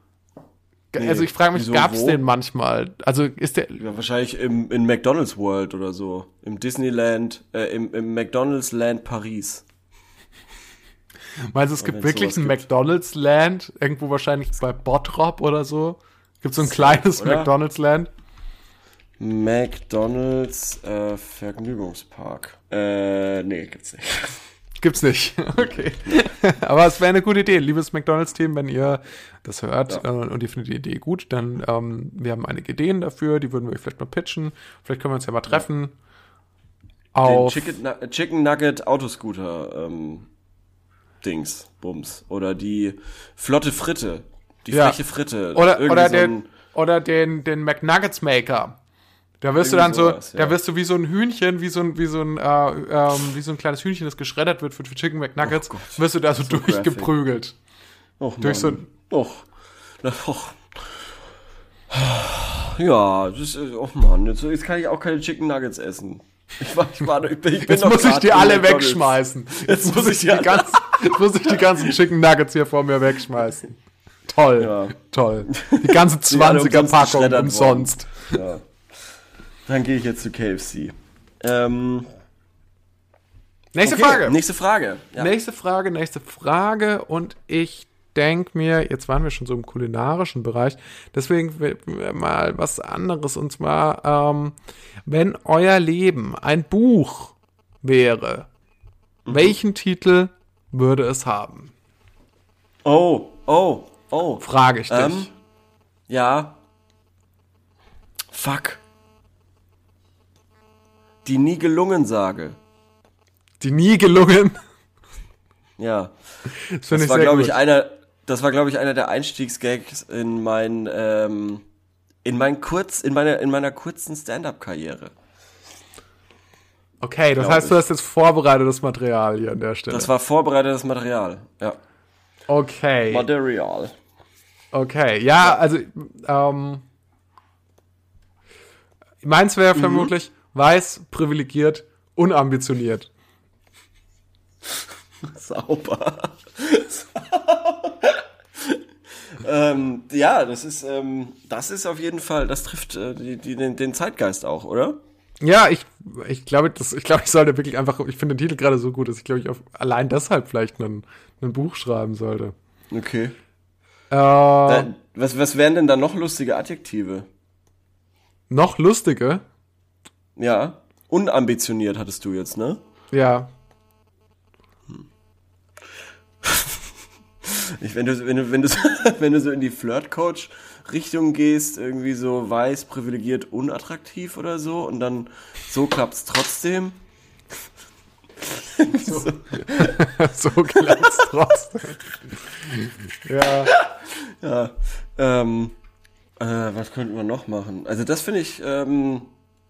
also ich frage mich, Wieso, gab's wo? den manchmal? Also ist der, Ja, wahrscheinlich im, in McDonald's World oder so. Im Disneyland, äh, im, im McDonald's Land Paris. meinst du, es gibt wirklich ein gibt. McDonalds Land, irgendwo wahrscheinlich bei Bottrop oder so? Gibt so ein kleines oder? McDonalds Land? McDonald's äh, Vergnügungspark. Äh, nee, gibt's nicht. Gibt's nicht. Okay. Aber es wäre eine gute Idee, liebes McDonalds-Team, wenn ihr das hört äh, und ihr findet die Idee gut, dann ähm, wir haben einige Ideen dafür, die würden wir euch vielleicht mal pitchen. Vielleicht können wir uns ja mal treffen. Den Auf Chicken, Nu- Chicken Nugget Autoscooter ähm, Dings, Bums. Oder die flotte Fritte. Die Ja. freche Fritte. oder oder so den ein- oder den den McNuggets Maker. Da wirst du dann so, sowas, ja. da wirst du wie so ein Hühnchen, wie so ein, wie so ein, äh, ähm, wie so ein kleines Hühnchen, das geschreddert wird für, für Chicken McNuggets, Oh wirst du da so, So durchgeprügelt. Och, durch so Mann. Och. Na, och. Ja, das ist, oh Mann, jetzt, jetzt kann ich auch keine Chicken Nuggets essen. Ich war, ich war, ich bin, ich bin Jetzt muss ich die alle wegschmeißen. Jetzt muss ich die ganzen, jetzt muss ich die ganzen Chicken Nuggets hier vor mir wegschmeißen. Toll, Ja. toll. Die ganze Die alle 20er umsonst umsonst. Ja. Dann gehe ich jetzt zu KFC. Ähm, Nächste Okay, Frage. Nächste Frage. Ja. Nächste Frage, nächste Frage. Und ich denke mir, jetzt waren wir schon so im kulinarischen Bereich, deswegen mal was anderes. Und zwar, ähm, wenn euer Leben ein Buch wäre, welchen Titel würde es haben? Oh, oh, oh. Frage ich dich. Ähm, ja. Fuck. Die nie gelungen sage. Die nie gelungen. Ja. Das Das ich war, glaube ich, einer, das war, glaube ich, einer der Einstiegsgags in mein, ähm, in mein kurz, in meiner, in meiner kurzen Stand-up-Karriere. Okay, das heißt, du ich. hast jetzt vorbereitetes Material hier an der Stelle. Das war vorbereitetes Material. Ja. okay. Material. Okay, ja, also ähm, meins Mhm. wäre vermutlich weiß, privilegiert, unambitioniert. Sauber. ähm, ja, das ist, ähm, das ist auf jeden Fall, das trifft äh, die, die, den, den Zeitgeist auch, oder? Ja, ich, ich glaube, das, ich glaube, ich sollte wirklich einfach, ich finde den Titel gerade so gut, dass ich glaube, ich auf, allein deshalb vielleicht ein Buch schreiben sollte. Okay. Äh, Äh, was, was wären denn da noch lustige Adjektive? noch lustige, Ja. Unambitioniert hattest du jetzt, ne? ja. Ich, wenn, du, wenn, du, wenn, du, so- wenn du so in die Flirt-Coach-Richtung gehst, irgendwie so weiß, privilegiert, unattraktiv oder so, und dann so klappt's trotzdem. So glänzt trotzdem. ja. Ja. Ähm, äh, was könnten wir noch machen? Also das finde ich ähm,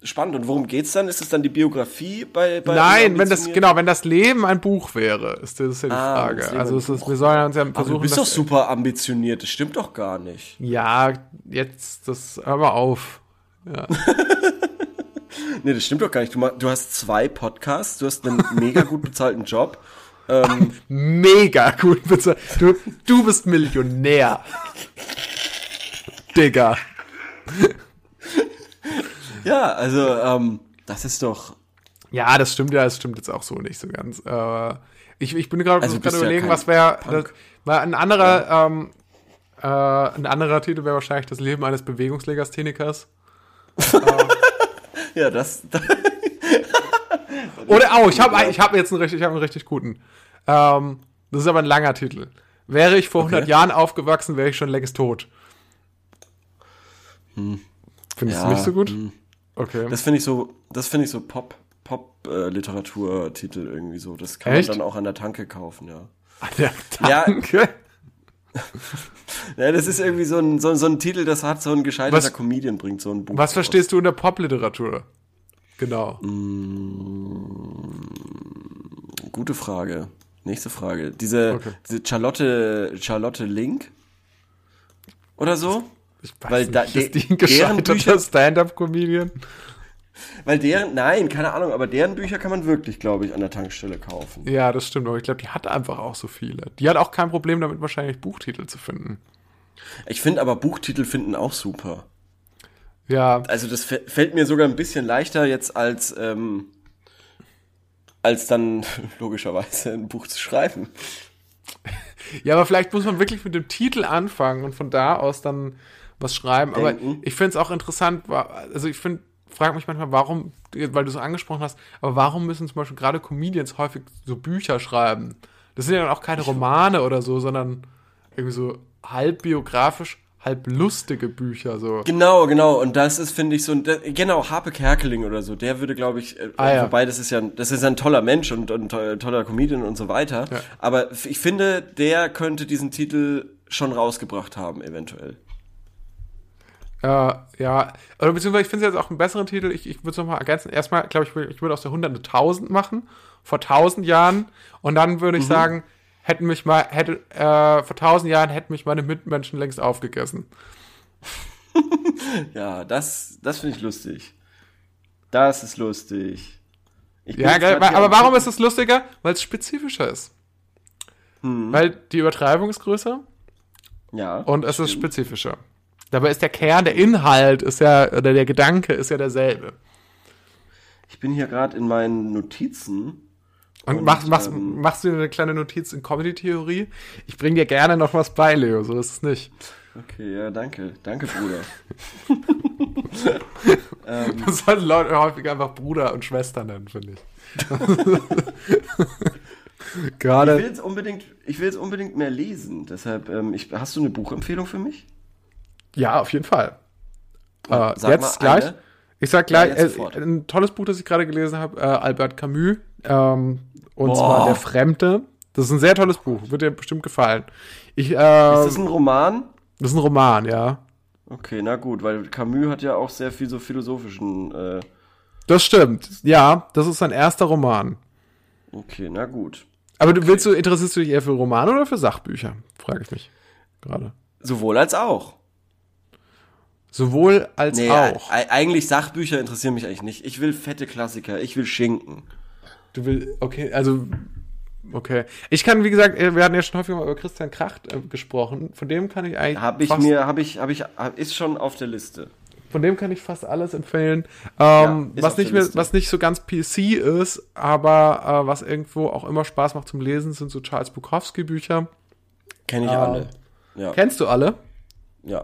spannend. Und worum geht's dann? Ist es dann die Biografie bei, bei Nein, wenn das, genau, wenn das Leben ein Buch wäre, ist das ja die Ah, Frage. Also es ist, wir sollen uns ja Aber versuchen, du bist doch super ambitioniert. Das stimmt doch gar nicht. Ja, jetzt, das, hör mal auf. Nee, das stimmt doch gar nicht. Du, du hast zwei Podcasts, du hast einen mega gut bezahlten Job. Ähm, Mega gut bezahlt. Du, du bist Millionär. Digga. ja, also ähm, das ist doch. Ja, das stimmt ja, das stimmt jetzt auch so nicht so ganz. Äh, ich, ich bin gerade Also ja überlegen, was wäre, weil ein anderer, ähm, äh, ein anderer Titel wäre wahrscheinlich das Leben eines Bewegungslegasthenikers. Ja, das. Oder, oh, ich habe ich hab jetzt einen richtig, ich hab einen richtig guten. Ähm, das ist aber ein langer Titel. Wäre ich vor 100 Okay. Jahren aufgewachsen, wäre ich schon längst tot. Findest Ja, du nicht so gut? hm. Okay. Das finde ich so, das finde ich so Pop, Pop-Literaturtitel irgendwie so. Das kann Echt? man dann auch an der Tanke kaufen, ja. Ja, Ja. danke. Ja, das ist irgendwie so ein, so, so ein Titel, das hat so ein gescheiterter Was- Comedian, bringt so ein Buch. Was raus. verstehst du unter Popliteratur? Genau. Gute Frage. Nächste Frage. Diese, Okay. diese Charlotte, Charlotte Link? Oder so? Ich weiß Weil nicht, da- ist die ein gescheiterter Stand-Up-Comedian? Weil deren, nein, keine Ahnung, aber deren Bücher kann man wirklich, glaube ich, an der Tankstelle kaufen. Ja, das stimmt, aber ich glaube, die hat einfach auch so viele. Die hat auch kein Problem damit, wahrscheinlich Buchtitel zu finden. Ich finde aber Buchtitel finden auch super. Ja, Also das fä- fällt mir sogar ein bisschen leichter jetzt als, ähm, als dann logischerweise ein Buch zu schreiben. Ja, aber vielleicht muss man wirklich mit dem Titel anfangen und von da aus dann was schreiben. Aber Denken. ich finde es auch interessant, also ich finde, frage mich manchmal, warum, weil du es angesprochen hast, aber warum müssen zum Beispiel gerade Comedians häufig so Bücher schreiben? Das sind ja dann auch keine Romane oder so, sondern irgendwie so halb biografisch, halb lustige Bücher. So. Genau, genau. Und das ist, finde ich, so ein, genau, Harpe Kerkeling oder so, der würde, glaube ich, äh, Ah, ja. wobei das ist ja, das ist ein toller Mensch und, und to- toller Comedian und so weiter. Ja. Aber ich finde, der könnte diesen Titel schon rausgebracht haben, eventuell. Äh, ja, oder beziehungsweise ich finde es jetzt auch einen besseren Titel. Ich, ich würde es nochmal ergänzen. Erstmal, glaube ich, ich würde aus der 100 eine 1000 machen, vor 1000 Jahren. Und dann würde ich sagen, hätten mich mal, hätte, äh, vor 1000 Jahren hätten mich meine Mitmenschen längst aufgegessen. Ja, das, das finde ich lustig. Das ist lustig. Ja, geil, aber warum ist es lustiger? Weil es spezifischer ist. Weil die Übertreibung ist größer Ja. und es ist spezifischer. Dabei ist der Kern, der Inhalt ist ja, oder der Gedanke ist ja derselbe. Ich bin hier gerade in meinen Notizen Und, Und, mach, machst, ähm, machst du dir eine kleine Notiz in Comedy-Theorie? Ich bring dir gerne noch was bei, Leo, so ist es nicht. Okay, ja, danke. Danke, Bruder. ähm, Das sollten Leute häufig einfach Bruder und Schwester nennen, finde ich. ich Gerade. will jetzt unbedingt, ich will jetzt unbedingt mehr lesen. Deshalb, ähm, ich, hast du eine Buchempfehlung für mich? Ja, auf jeden Fall. Äh, Sag jetzt gleich. eine. Ich sag gleich, Ja, äh, ein tolles Buch, das ich gerade gelesen habe, äh, Albert Camus. Ähm, und Boah. zwar Der Fremde. Das ist ein sehr tolles Buch, wird dir bestimmt gefallen. Ich, äh, Ist das ein Roman? das ist ein Roman, ja. Okay, na gut, weil Camus hat ja auch sehr viel so philosophischen. Äh, Das stimmt. Ja, das ist sein erster Roman. okay, na gut. Aber du willst du, interessierst du dich eher für Romane oder für Sachbücher? Frage ich mich gerade. Sowohl als auch. Sowohl als Nee, auch. eigentlich Sachbücher interessieren mich eigentlich nicht. Ich will fette Klassiker, ich will Schinken. Du willst, okay, also, okay. Ich kann, wie gesagt, äh, wir hatten ja schon häufig mal über Christian Kracht äh, gesprochen. Von dem kann ich eigentlich. Habe ich mir, habe ich, habe ich, hab, ist schon auf der Liste. Von dem kann ich fast alles empfehlen. Ähm, ist was nicht mehr, was nicht so ganz PC ist, aber äh, was irgendwo auch immer Spaß macht zum Lesen, sind so Charles Bukowski Bücher. Kenne ich Ah. alle. Ja, Kennst du alle? ja.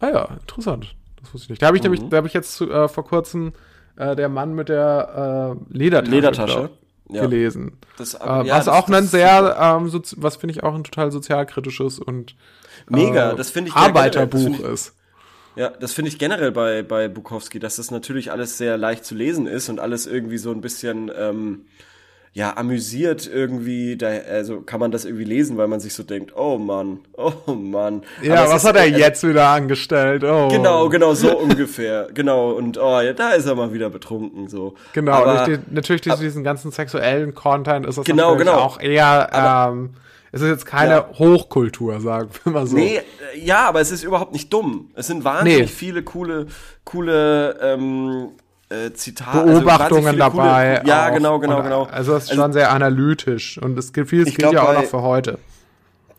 Ah ja, interessant. Das wusste ich nicht. Da habe ich Mhm. nämlich, da habe ich jetzt äh, vor kurzem äh, der Mann mit der äh, Ledertasche, Ledertasche. Ja. gelesen. Das, Äh, aber- ja, was das- auch das ein sehr, ähm, so, was finde ich auch ein total sozialkritisches und Mega, äh, das finde ich generell- Arbeiterbuch ich- ist. Ja, das finde ich generell bei, bei Bukowski, dass das natürlich alles sehr leicht zu lesen ist und alles irgendwie so ein bisschen, ähm, ja, amüsiert irgendwie, da, also kann man das irgendwie lesen, weil man sich so denkt, oh Mann, oh Mann. Aber Ja, was ist- hat er also- jetzt wieder angestellt? Oh. Genau, genau, so ungefähr. Genau, und oh, ja, da ist er mal wieder betrunken, so. Genau, Aber, durch die, natürlich durch diesen ganzen sexuellen Content ist das Genau, genau. auch eher, ähm, es ist jetzt keine Ja. Hochkultur, sagen wir mal so. Nee, äh, ja, aber es ist überhaupt nicht dumm. Es sind wahnsinnig Nee. viele coole, coole ähm, äh, Zitate. Beobachtungen also wahnsinnig viele dabei. Coole, ja, auch. genau, genau, und, genau. Also es ist schon sehr analytisch und es gilt vieles gilt ja auch bei- noch für heute.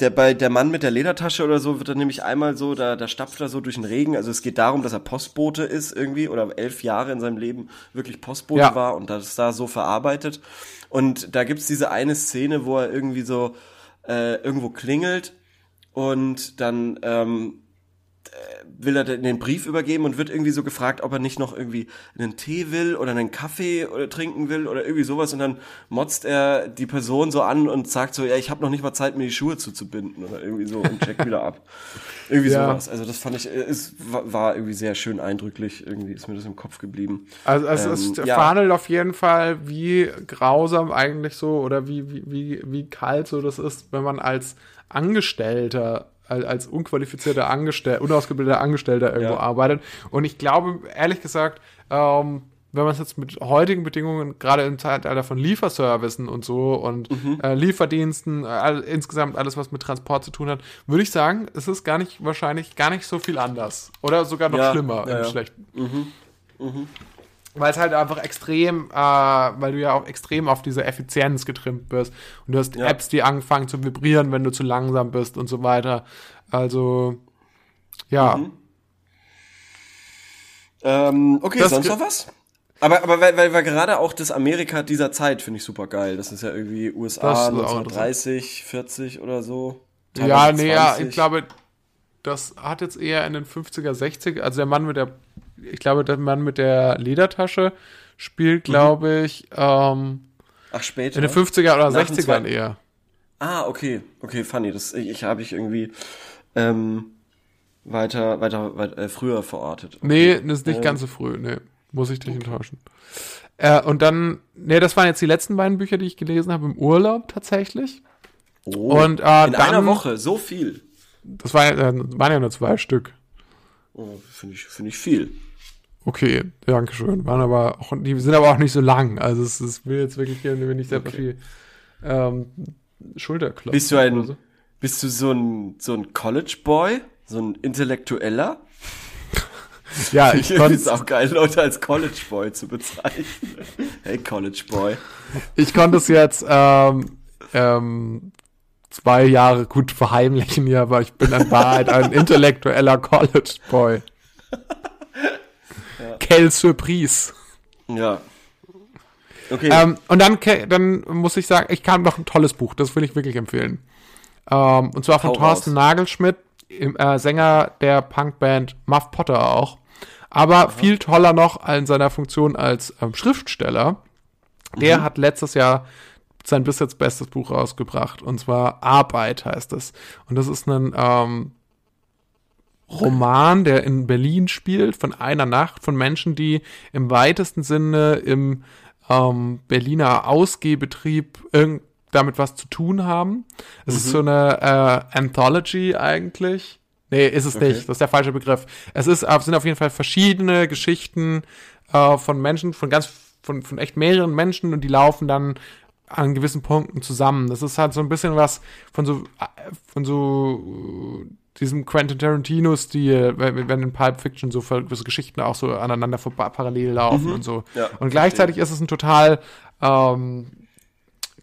Der bei der Mann mit der Ledertasche oder so wird dann nämlich einmal so, da, da stapft er so durch den Regen. Also es geht darum, dass er Postbote ist irgendwie oder elf Jahre in seinem Leben wirklich Postbote Ja. war und das da so verarbeitet. Und da gibt's diese eine Szene, wo er irgendwie so äh, irgendwo klingelt und dann ähm, will er den Brief übergeben und wird irgendwie so gefragt, ob er nicht noch irgendwie einen Tee will oder einen Kaffee oder trinken will oder irgendwie sowas und dann motzt er die Person so an und sagt so, ja, ich habe noch nicht mal Zeit, mir die Schuhe zuzubinden oder irgendwie so und checkt wieder ab. Irgendwie Ja. sowas. Also das fand ich, äh, es war, war irgendwie sehr schön eindrücklich, irgendwie ist mir das im Kopf geblieben. Also es Ähm, ist ja. verhandelt auf jeden Fall, wie grausam eigentlich so oder wie, wie, wie, wie kalt so das ist, wenn man als Angestellter, als, unqualifizierter Angestellter, unausgebildeter Angestellter irgendwo Ja. arbeitet. Und ich glaube, ehrlich gesagt, ähm, wenn man es jetzt mit heutigen Bedingungen, gerade im Zeitalter von Lieferservicen und so und Mhm. äh, Lieferdiensten, äh, all, insgesamt alles, was mit Transport zu tun hat, würde ich sagen, es ist gar nicht, wahrscheinlich gar nicht so viel anders. Oder sogar noch Ja, schlimmer ja, im ja. Schlechten. Weil es halt einfach extrem, äh, weil du ja auch extrem auf diese Effizienz getrimmt bist. Und du hast Ja. Apps, die anfangen zu vibrieren, wenn du zu langsam bist und so weiter. Also, ja. Mhm. Ähm, okay, Das sonst noch was? Aber, aber weil, weil, weil gerade auch das Amerika dieser Zeit finde ich super geil. Das ist ja irgendwie USA ist auch 1930, 40 oder so. Ja, nee, ja, 20. ich glaube, das hat jetzt eher in den 50er, 60er, also der Mann mit der, ich glaube, der Mann mit der Ledertasche spielt, Mhm. glaube ich, ähm, Ach, später. in den 50er oder Nach dem 60ern Zweiten- eher. Ah, okay. Okay, funny. Das ich, ich habe ich irgendwie ähm, weiter, weiter, weiter äh, früher verortet. Nee, das ist nicht Ähm, ganz so früh, nee. Muss ich dich enttäuschen. Äh, und dann, nee, das waren jetzt die letzten beiden Bücher, die ich gelesen habe im Urlaub tatsächlich. Oh, Und, äh, in dann- einer Woche so viel. Das war, äh, waren ja nur zwei Stück. Oh, finde ich, finde ich viel. Okay, danke schön. Waren aber auch, die sind aber auch nicht so lang. Also es, es will jetzt wirklich hier nicht sehr Okay. viel ähm, Schulterklopfen. Bist du ein, so. bist du so ein, so ein College Boy? So ein Intellektueller? Ja, Ich ich finde es konnte auch geil, Leute als College Boy zu bezeichnen. Hey, College Boy. ich konnte es jetzt ähm, ähm, zwei Jahre gut verheimlichen hier, aber ich bin in Wahrheit ein intellektueller College Boy. Quelle Surprise. Ja. Okay. Ähm, und dann, dann muss ich sagen, ich kam noch ein tolles Buch, das will ich wirklich empfehlen. Ähm, und zwar von Hau Thorsten raus. Nagelschmidt, im, äh, Sänger der Punkband Muff Potter auch. Aber viel toller noch in seiner Funktion als ähm, Schriftsteller. Der hat letztes Jahr sein bis jetzt bestes Buch rausgebracht. Und zwar Arbeit heißt es. Und das ist ein ähm, Roman, der in Berlin spielt, von einer Nacht, von Menschen, die im weitesten Sinne im ähm, Berliner Ausgehbetrieb irgend damit was zu tun haben. Es ist so eine äh, Anthology eigentlich. Nee, ist es Okay. nicht. Das ist der falsche Begriff. Es ist, es sind auf jeden Fall verschiedene Geschichten äh, von Menschen, von ganz, von, von echt mehreren Menschen und die laufen dann an gewissen Punkten zusammen. Das ist halt so ein bisschen was von so, äh, von so äh, diesem Quentin Tarantino-Stil, wenn, wenn in Pulp Fiction so, so Geschichten auch so aneinander parallel laufen und so. Ja, und gleichzeitig ist es ein total, ähm,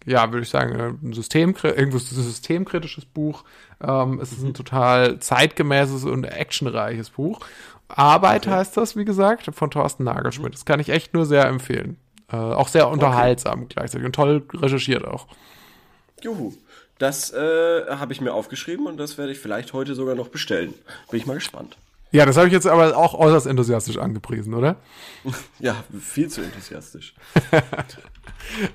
ja, würde ich sagen, ein System, irgendwo ist es ein systemkritisches Buch. Ähm, es ist ein total zeitgemäßes und actionreiches Buch. Arbeit heißt das, wie gesagt, von Thorsten Nagelschmidt. Das kann ich echt nur sehr empfehlen. Äh, auch sehr unterhaltsam gleichzeitig und toll recherchiert auch. Juhu. Das äh, habe ich mir aufgeschrieben und das werde ich vielleicht heute sogar noch bestellen. Bin ich mal gespannt. Ja, das habe ich jetzt aber auch äußerst enthusiastisch angepriesen, oder? Ja, viel zu enthusiastisch.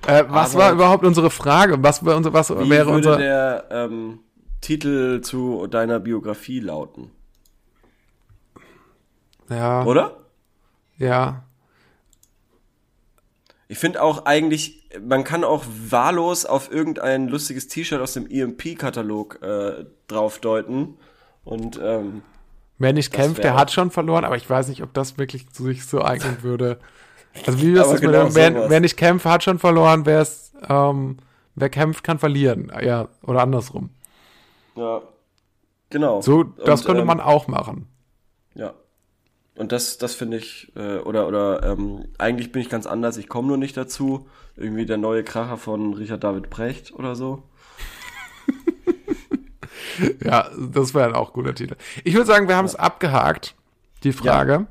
Äh, was Aber- war überhaupt unsere Frage? Was, war unser, was Wie wäre unser. der ähm, Titel zu deiner Biografie lauten? ja, Oder? ja. Ich finde auch eigentlich, man kann auch wahllos auf irgendein lustiges T-Shirt aus dem EMP-Katalog äh, draufdeuten. Und ähm, Wer nicht kämpft, der hat schon verloren, aber ich weiß nicht, ob das wirklich zu sich so eignen würde. Also wie ist das mit genau dem, wer, wer nicht kämpft, hat schon verloren, wer es, ähm, wer kämpft, kann verlieren. Ja, oder andersrum. ja, genau. So, das Und, könnte ähm, man auch machen. Ja. Und das, das finde ich, äh, oder, oder ähm, eigentlich bin ich ganz anders, ich komme nur nicht dazu. Irgendwie der neue Kracher von Richard David Brecht oder so. Ja, das wäre auch ein guter Titel. Ich würde sagen, wir haben es abgehakt, die Frage.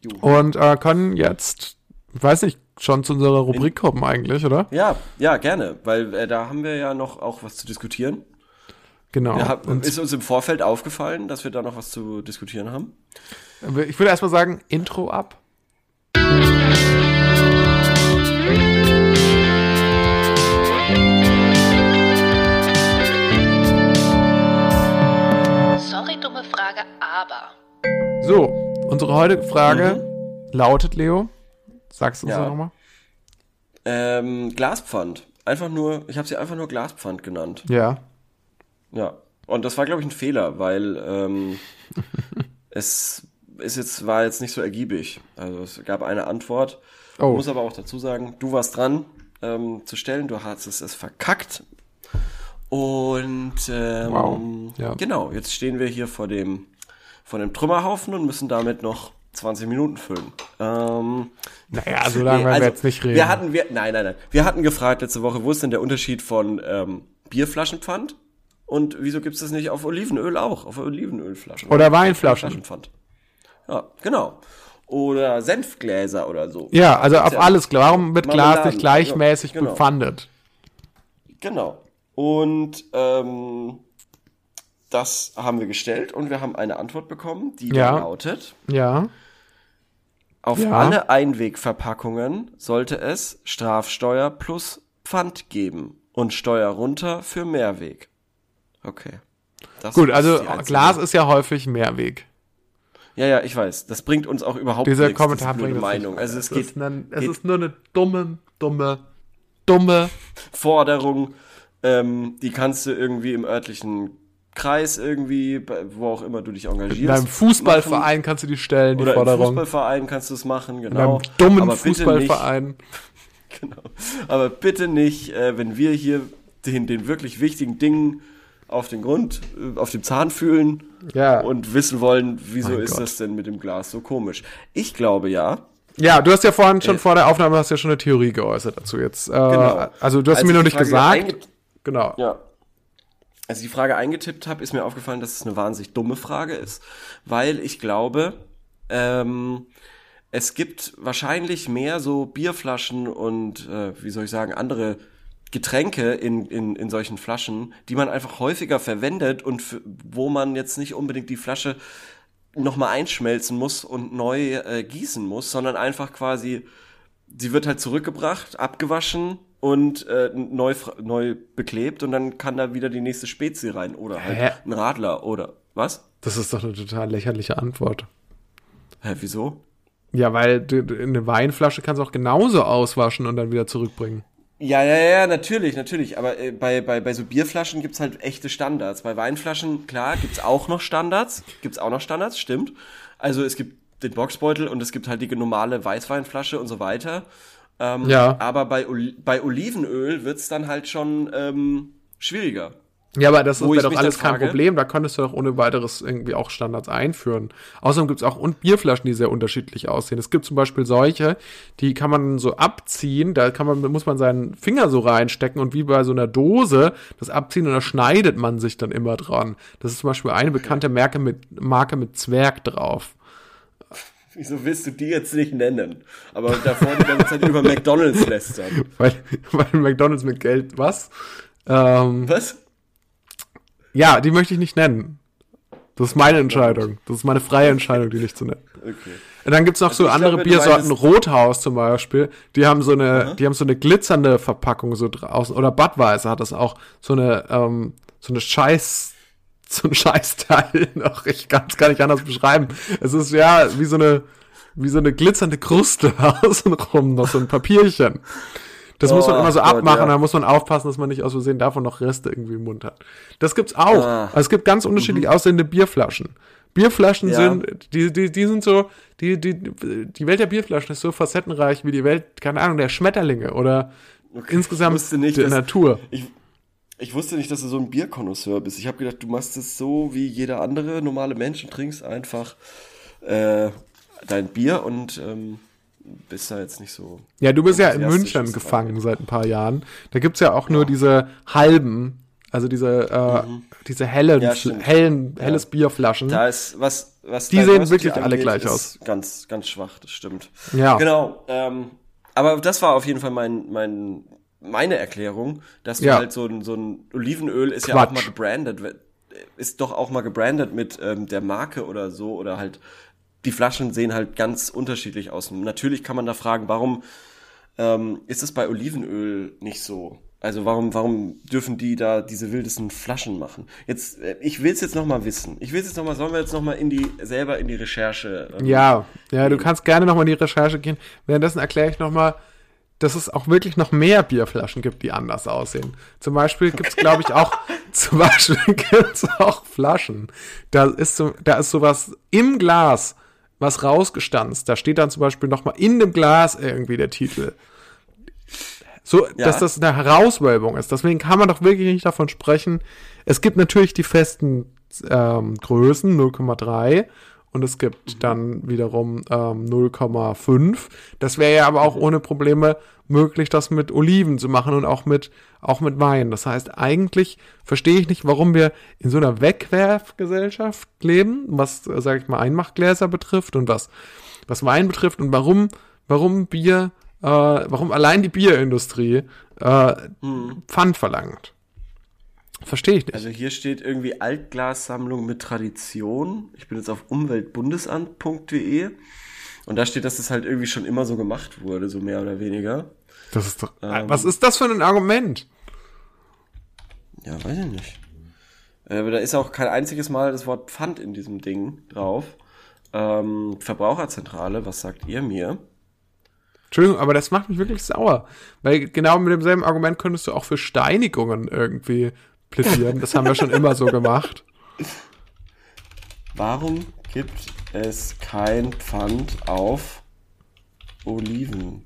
Juhu. Und äh, können jetzt, weiß nicht, schon zu unserer Rubrik kommen eigentlich, oder? Ja, ja, gerne, weil äh, da haben wir ja noch auch was zu diskutieren. Genau. Und ist uns im Vorfeld aufgefallen, dass wir da noch was zu diskutieren haben. ich würde erstmal sagen, Intro ab. Sorry, dumme Frage, aber. So, unsere heutige Frage lautet, Leo, sagst du uns Mhm. Ja. ja. nochmal? Ähm, Glaspfand. Einfach nur, ich habe sie einfach nur Glaspfand genannt. Ja. Ja. Und das war, glaube ich, ein Fehler, weil ähm, es ist jetzt, war jetzt nicht so ergiebig. Also es gab eine Antwort. Oh. Muss aber auch dazu sagen, du warst dran ähm, zu stellen, du hast es, es verkackt. Und ähm, Wow. Ja. genau, jetzt stehen wir hier vor dem, vor dem Trümmerhaufen und müssen damit noch 20 Minuten füllen. Ähm, Naja, so lange werden wir jetzt nicht reden. Wir hatten, wir, nein, nein, nein. Wir hatten gefragt letzte Woche, wo ist denn der Unterschied von ähm, Bierflaschenpfand und wieso gibt es das nicht auf Olivenöl auch, auf Olivenölflaschen? Oder Weinflaschen. Flaschenpfand. Ja, genau. Oder Senfgläser oder so. Ja, also auf Ja. alles. Warum wird Glas nicht gleichmäßig Ja, genau. bepfandet? Genau. Und ähm, das haben wir gestellt und wir haben eine Antwort bekommen, die Ja. lautet, Ja. auf Ja. alle Einwegverpackungen sollte es Strafsteuer plus Pfand geben und Steuer runter für Mehrweg. Okay. Das Gut, also Glas ist ja häufig Mehrweg. Ja, ja, ich weiß. Das bringt uns auch überhaupt Dieser nichts, Kommentar diese bringt nicht Meinung. Also es es geht ist, ein, es geht- ist nur eine dumme, dumme, dumme. Forderung, ähm, die kannst du irgendwie im örtlichen Kreis irgendwie, wo auch immer du dich engagierst. In deinem Fußballverein kannst du die stellen, die Oder im Forderung. Fußballverein kannst du es machen, In genau. einem dummen Aber bitte Fußballverein. Nicht, genau. Aber bitte nicht, äh, wenn wir hier den, den wirklich wichtigen Dingen auf den Grund, äh, auf dem Zahn fühlen Ja. und wissen wollen, wieso Mein ist Gott. das denn mit dem Glas so komisch. Ich glaube ja, Ja, du hast ja vorhin schon Äh, vor der Aufnahme hast ja schon eine Theorie geäußert dazu jetzt. Äh, Genau. Also du hast Als mir noch nicht gesagt. Genau. Ja. Als ich die Frage eingetippt habe, ist mir aufgefallen, dass es eine wahnsinnig dumme Frage ist, weil ich glaube, ähm, es gibt wahrscheinlich mehr so Bierflaschen und, äh, wie soll ich sagen, andere Getränke in, in, in solchen Flaschen, die man einfach häufiger verwendet und wo man jetzt nicht unbedingt die Flasche nochmal einschmelzen muss und neu äh, gießen muss, sondern einfach quasi, sie wird halt zurückgebracht, abgewaschen und äh, neu, neu beklebt und dann kann da wieder die nächste Spezie rein oder halt Hä? ein Radler oder was? Das ist doch eine total lächerliche Antwort. Hä, wieso? Ja, weil du, du- eine Weinflasche kannst du auch genauso auswaschen und dann wieder zurückbringen. Ja, ja, ja, natürlich, natürlich. Aber äh, bei, bei, bei so Bierflaschen gibt's halt echte Standards. Bei Weinflaschen, klar, gibt's auch noch Standards. Gibt's auch noch Standards, stimmt. Also es gibt den Boxbeutel und es gibt halt die normale Weißweinflasche und so weiter. Ähm, Ja. Aber bei, bei Olivenöl wird's dann halt schon ähm, schwieriger. Ja, aber das wäre doch alles kein Problem. Da könntest du doch ohne weiteres irgendwie auch Standards einführen. Außerdem gibt's auch und Bierflaschen, die sehr unterschiedlich aussehen. Es gibt zum Beispiel solche, die kann man so abziehen. Da kann man, muss man seinen Finger so reinstecken und wie bei so einer Dose das abziehen und da schneidet man sich dann immer dran. Das ist zum Beispiel eine bekannte Marke mit, Marke mit Zwerg drauf. Wieso willst du die jetzt nicht nennen? Aber davor die ganze Zeit über McDonalds lästern. Weil, weil McDonalds mit Geld, was? Ähm, Was? Ja, die möchte ich nicht nennen. Das ist meine Entscheidung. Das ist meine freie Entscheidung, die nicht zu nennen. Okay. Und dann gibt's noch so ich andere glaube, Biersorten, Rothaus zum Beispiel, die haben so eine, die haben so eine glitzernde Verpackung so draußen. Oder Budweiser hat das auch, so eine, ähm, so eine Scheiß, so ein Scheißteil noch. Ich kann es gar nicht anders beschreiben. Es ist ja wie so eine, wie so eine glitzernde Kruste außenrum, noch so ein Papierchen. Das muss man Oh immer so Gott, abmachen, ja. da muss man aufpassen, dass man nicht aus Versehen davon noch Reste irgendwie im Mund hat. Das gibt's auch. Ah. Also es gibt ganz unterschiedlich aussehende Bierflaschen. Bierflaschen Ja. sind, die, die, die sind so, die, die, die Welt der Bierflaschen ist so facettenreich wie die Welt, keine Ahnung, der Schmetterlinge oder insgesamt Ich wusste nicht, der dass- Natur. Ich, ich wusste nicht, dass du so ein Bierkonnoisseur bist. Ich habe gedacht, du machst es so wie jeder andere normale Mensch und trinkst einfach äh, dein Bier und ähm, bist da jetzt nicht so. Ja, du bist ja in München gefangen seit ein paar Jahren. Da gibt's ja auch nur diese halben, also diese, äh, diese hellen, Mhm. Ja, hellen, helles Bierflaschen. Da ist was, was Die sehen wirklich alle gleich aus. Ganz, ganz schwach, das stimmt. Ja. Genau. Ähm, aber das war auf jeden Fall mein, mein, meine Erklärung, dass du Ja. halt so ein, so ein Olivenöl ist ja Quatsch. auch mal gebrandet, ist doch auch mal gebrandet mit ähm, der Marke oder so oder halt die Flaschen sehen halt ganz unterschiedlich aus. Und natürlich kann man da fragen, warum ähm, ist es bei Olivenöl nicht so? Also warum, warum dürfen die da diese wildesten Flaschen machen? Jetzt, äh, ich will es jetzt noch mal wissen. Ich will es jetzt noch mal, sollen wir jetzt noch mal in die selber in die Recherche? ähm, Ja, ja, du kannst gerne nochmal in die Recherche gehen. Währenddessen erkläre ich nochmal, dass es auch wirklich noch mehr Bierflaschen gibt, die anders aussehen. Zum Beispiel gibt's, glaube ich, auch, zum Beispiel gibt's auch Flaschen. Da ist so, da ist sowas im Glas, was rausgestanzt. Da steht dann zum Beispiel nochmal in dem Glas irgendwie der Titel. So, Ja. dass das eine Herauswölbung ist. Deswegen kann man doch wirklich nicht davon sprechen. Es gibt natürlich die festen ähm, Größen, 0,3 und es gibt dann wiederum ähm, 0,5. Das wäre ja aber auch ohne Probleme möglich, das mit Oliven zu machen und auch mit, auch mit Wein. Das heißt, eigentlich verstehe ich nicht, warum wir in so einer Wegwerfgesellschaft leben, was, äh, sage ich mal, Einmachgläser betrifft und was, was Wein betrifft und warum, warum Bier, äh, warum allein die Bierindustrie äh, Pfand verlangt. Verstehe ich nicht. Also hier steht irgendwie Altglassammlung mit Tradition. Ich bin jetzt auf umweltbundesamt.de und da steht, dass das halt irgendwie schon immer so gemacht wurde, so mehr oder weniger. Das ist doch, Ähm. was ist das für ein Argument? Ja, weiß ich nicht. Äh, Aber da ist auch kein einziges Mal das Wort Pfand in diesem Ding drauf. Ähm, Verbraucherzentrale, was sagt ihr mir? Entschuldigung, aber das macht mich wirklich sauer. Weil genau mit demselben Argument könntest du auch für Steinigungen irgendwie plädieren. Das haben wir schon immer so gemacht. Warum gibt es kein Pfand auf Olivenölflaschen?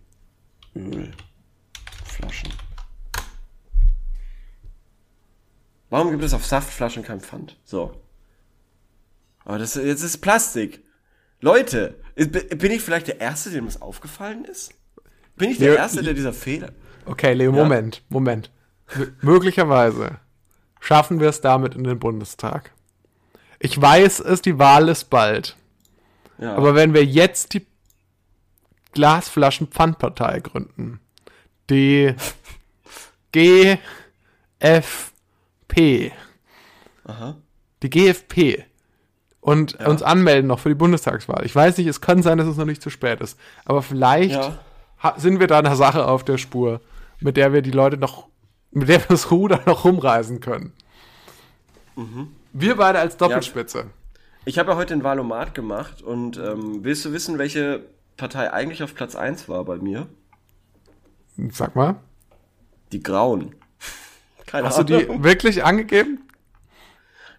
Warum gibt es auf Saftflaschen kein Pfand? So. Aber das jetzt ist Plastik. Leute, bin ich vielleicht der Erste, dem das aufgefallen ist? Bin ich der Ja, Erste, der dieser Fehler? Okay, Leo, Moment, Moment. M möglicherweise schaffen wir es damit in den Bundestag. Ich weiß es, die Wahl ist bald. Ja. Aber wenn wir jetzt die Glasflaschen-Pfandpartei gründen. Die GFP. Aha. Die GFP. Und Ja. uns anmelden noch für die Bundestagswahl. Ich weiß nicht, es kann sein, dass es noch nicht zu spät ist. Aber vielleicht Ja. sind wir da einer Sache auf der Spur, mit der wir die Leute noch, mit der wir das Ruder noch rumreißen können. Wir beide als Doppelspitze. Ich habe ja heute den Wahlomat gemacht und ähm, willst du wissen, welche Partei eigentlich auf Platz 1 war bei mir? Sag mal. Die Grauen. Keine Hast du die wirklich angegeben?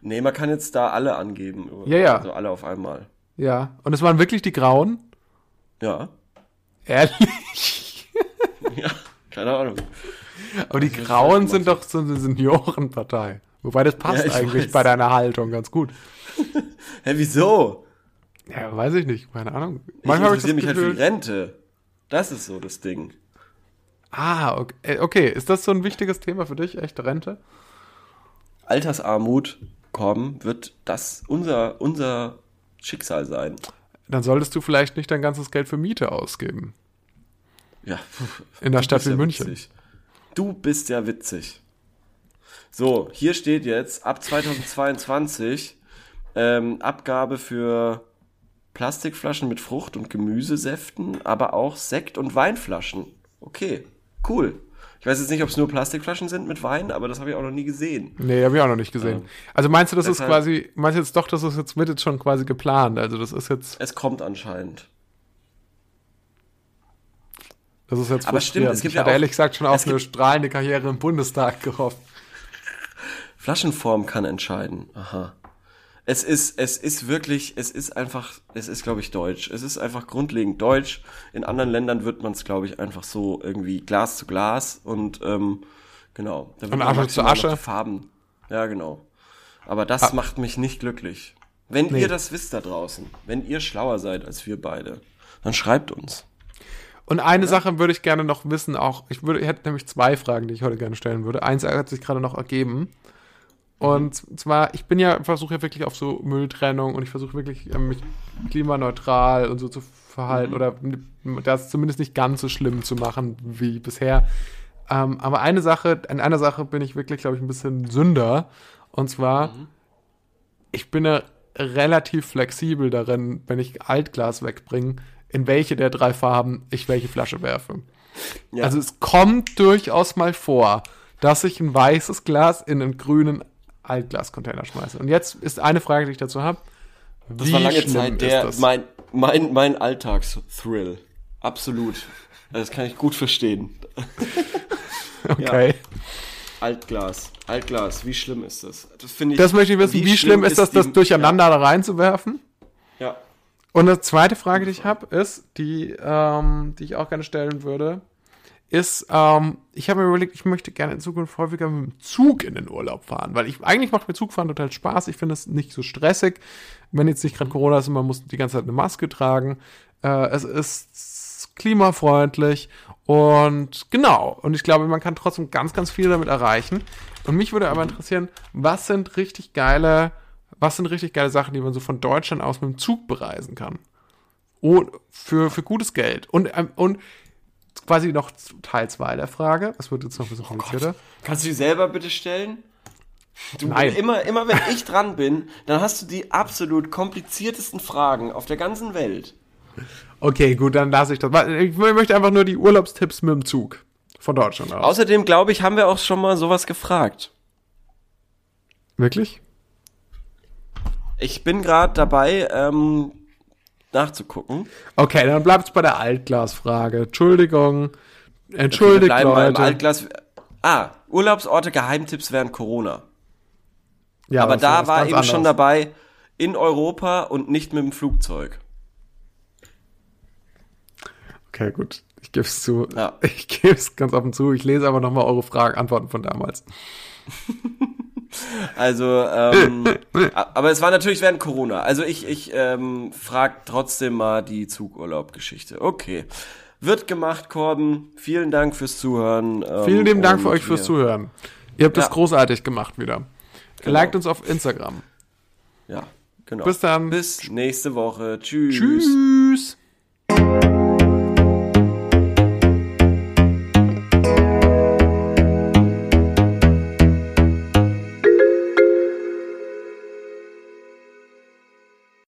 Nee, man kann jetzt da alle angeben. Ja, ja. Also alle auf einmal. Ja. Und es waren wirklich die Grauen? Ja. Ehrlich? Ja, keine Ahnung. Aber die Grauen sind doch so eine Seniorenpartei. Wobei das passt Ja, ich eigentlich weiß. bei deiner Haltung ganz gut. Hä, wieso? Ja, weiß ich nicht, keine Ahnung. Manchmal ich das interessiere mich halt für die Rente. Das ist so das Ding. ah, okay. Äh, okay, ist das so ein wichtiges Thema für dich, echte Rente? Altersarmut kommen, wird das unser, unser Schicksal sein. Dann solltest du vielleicht nicht dein ganzes Geld für Miete ausgeben. Ja. In der Stadt wie ja München. Witzig. Du bist ja witzig. So, hier steht jetzt ab 2022 ähm, Abgabe für Plastikflaschen mit Frucht- und Gemüsesäften, aber auch Sekt- und Weinflaschen. Okay, cool. Ich weiß jetzt nicht, ob es nur Plastikflaschen sind mit Wein, aber das habe ich auch noch nie gesehen. Nee, habe ich auch noch nicht gesehen. Also meinst du, das ist deshalb- quasi, meinst du jetzt doch, das ist jetzt, wird jetzt schon quasi geplant? Also das ist jetzt, Es kommt anscheinend. Das ist jetzt Aber stimmt, es gibt ich ja hatte auch- ehrlich gesagt schon auf eine strahlende Karriere im Bundestag gehofft. Flaschenform kann entscheiden. Aha. Es ist, es ist wirklich, es ist einfach, es ist, glaube ich, deutsch. Es ist einfach grundlegend deutsch. In anderen Ländern wird man es, glaube ich, einfach so irgendwie Glas zu Glas und ähm, genau. Da wird Und Asche zu Asche. Farben. Ja, genau. Aber das macht mich nicht glücklich. Wenn Nee. ihr das wisst da draußen, wenn ihr schlauer seid als wir beide, dann schreibt uns. Und eine Sache würde ich gerne noch wissen, auch, ich würde, ich hätte nämlich zwei Fragen, die ich heute gerne stellen würde. Eins hat sich gerade noch ergeben. Und zwar, ich bin ja, versuche ja wirklich auf so Mülltrennung und ich versuche wirklich, ähm, mich klimaneutral und so zu verhalten oder das zumindest nicht ganz so schlimm zu machen wie bisher. Ähm, aber eine Sache, in einer Sache bin ich wirklich, glaube ich, ein bisschen Sünder. Und zwar, ich bin ja relativ flexibel darin, wenn ich Altglas wegbringe, in welche der drei Farben ich welche Flasche werfe. Ja. Also es kommt durchaus mal vor, dass ich ein weißes Glas in einen grünen Altglascontainer schmeiße. Und jetzt ist eine Frage, die ich dazu habe. Das war lange Zeit der, mein, mein, mein Alltagsthrill. Absolut. Das kann ich gut verstehen. okay. Altglas. Altglas, wie schlimm ist das? Das ich. Das möchte ich wissen. Wie, schlimm ist das, das die- durcheinander da reinzuwerfen? Ja. Und eine zweite Frage, die ich habe, ist, die, ähm, die ich auch gerne stellen würde, ist, ähm, ich habe mir überlegt, ich möchte gerne in Zukunft häufiger mit dem Zug in den Urlaub fahren, weil ich eigentlich macht mir Zugfahren total Spaß. Ich finde es nicht so stressig, wenn jetzt nicht gerade Corona ist und man muss die ganze Zeit eine Maske tragen. Äh, es ist klimafreundlich und genau. Und ich glaube, man kann trotzdem ganz, ganz viel damit erreichen. Und mich würde aber interessieren, was sind richtig geile, was sind richtig geile Sachen, die man so von Deutschland aus mit dem Zug bereisen kann? Und für, für gutes Geld. Und, ähm, und quasi noch Teil 2 der Frage. Das wird jetzt noch ein bisschen komplizierter. Kannst du die selber bitte stellen? Du, Nein. Immer, immer wenn ich dran bin, dann hast du die absolut kompliziertesten Fragen auf der ganzen Welt. Okay, gut, dann lasse ich das. Ich möchte einfach nur die Urlaubstipps mit dem Zug von Deutschland aus. Außerdem, glaube ich, haben wir auch schon mal sowas gefragt. Wirklich? Ich bin gerade dabei, ähm, nachzugucken. Okay, dann bleibt es bei der Altglasfrage. Entschuldigung. Wir Entschuldigt, bleiben mal im Leute. Altglas. Ah, Urlaubsorte, Geheimtipps während Corona. ja, Aber da war eben schon anders. dabei, in Europa und nicht mit dem Flugzeug. Okay, gut. Ich gebe es zu. Ja. Ich gebe es ganz offen zu. Ich lese aber nochmal eure Fragen, Antworten von damals. Also, ähm, aber es war natürlich während Corona. Also ich, ich ähm, frag trotzdem mal die Zugurlaub-Geschichte. Okay. Wird gemacht, Korben. Vielen Dank fürs Zuhören. Ähm, Vielen lieben Dank für euch fürs Zuhören. Ihr habt das Ja. großartig gemacht wieder. Genau. Liked uns auf Instagram. Ja, genau. Bis dann. Bis nächste Woche. Tschüss. Tschüss.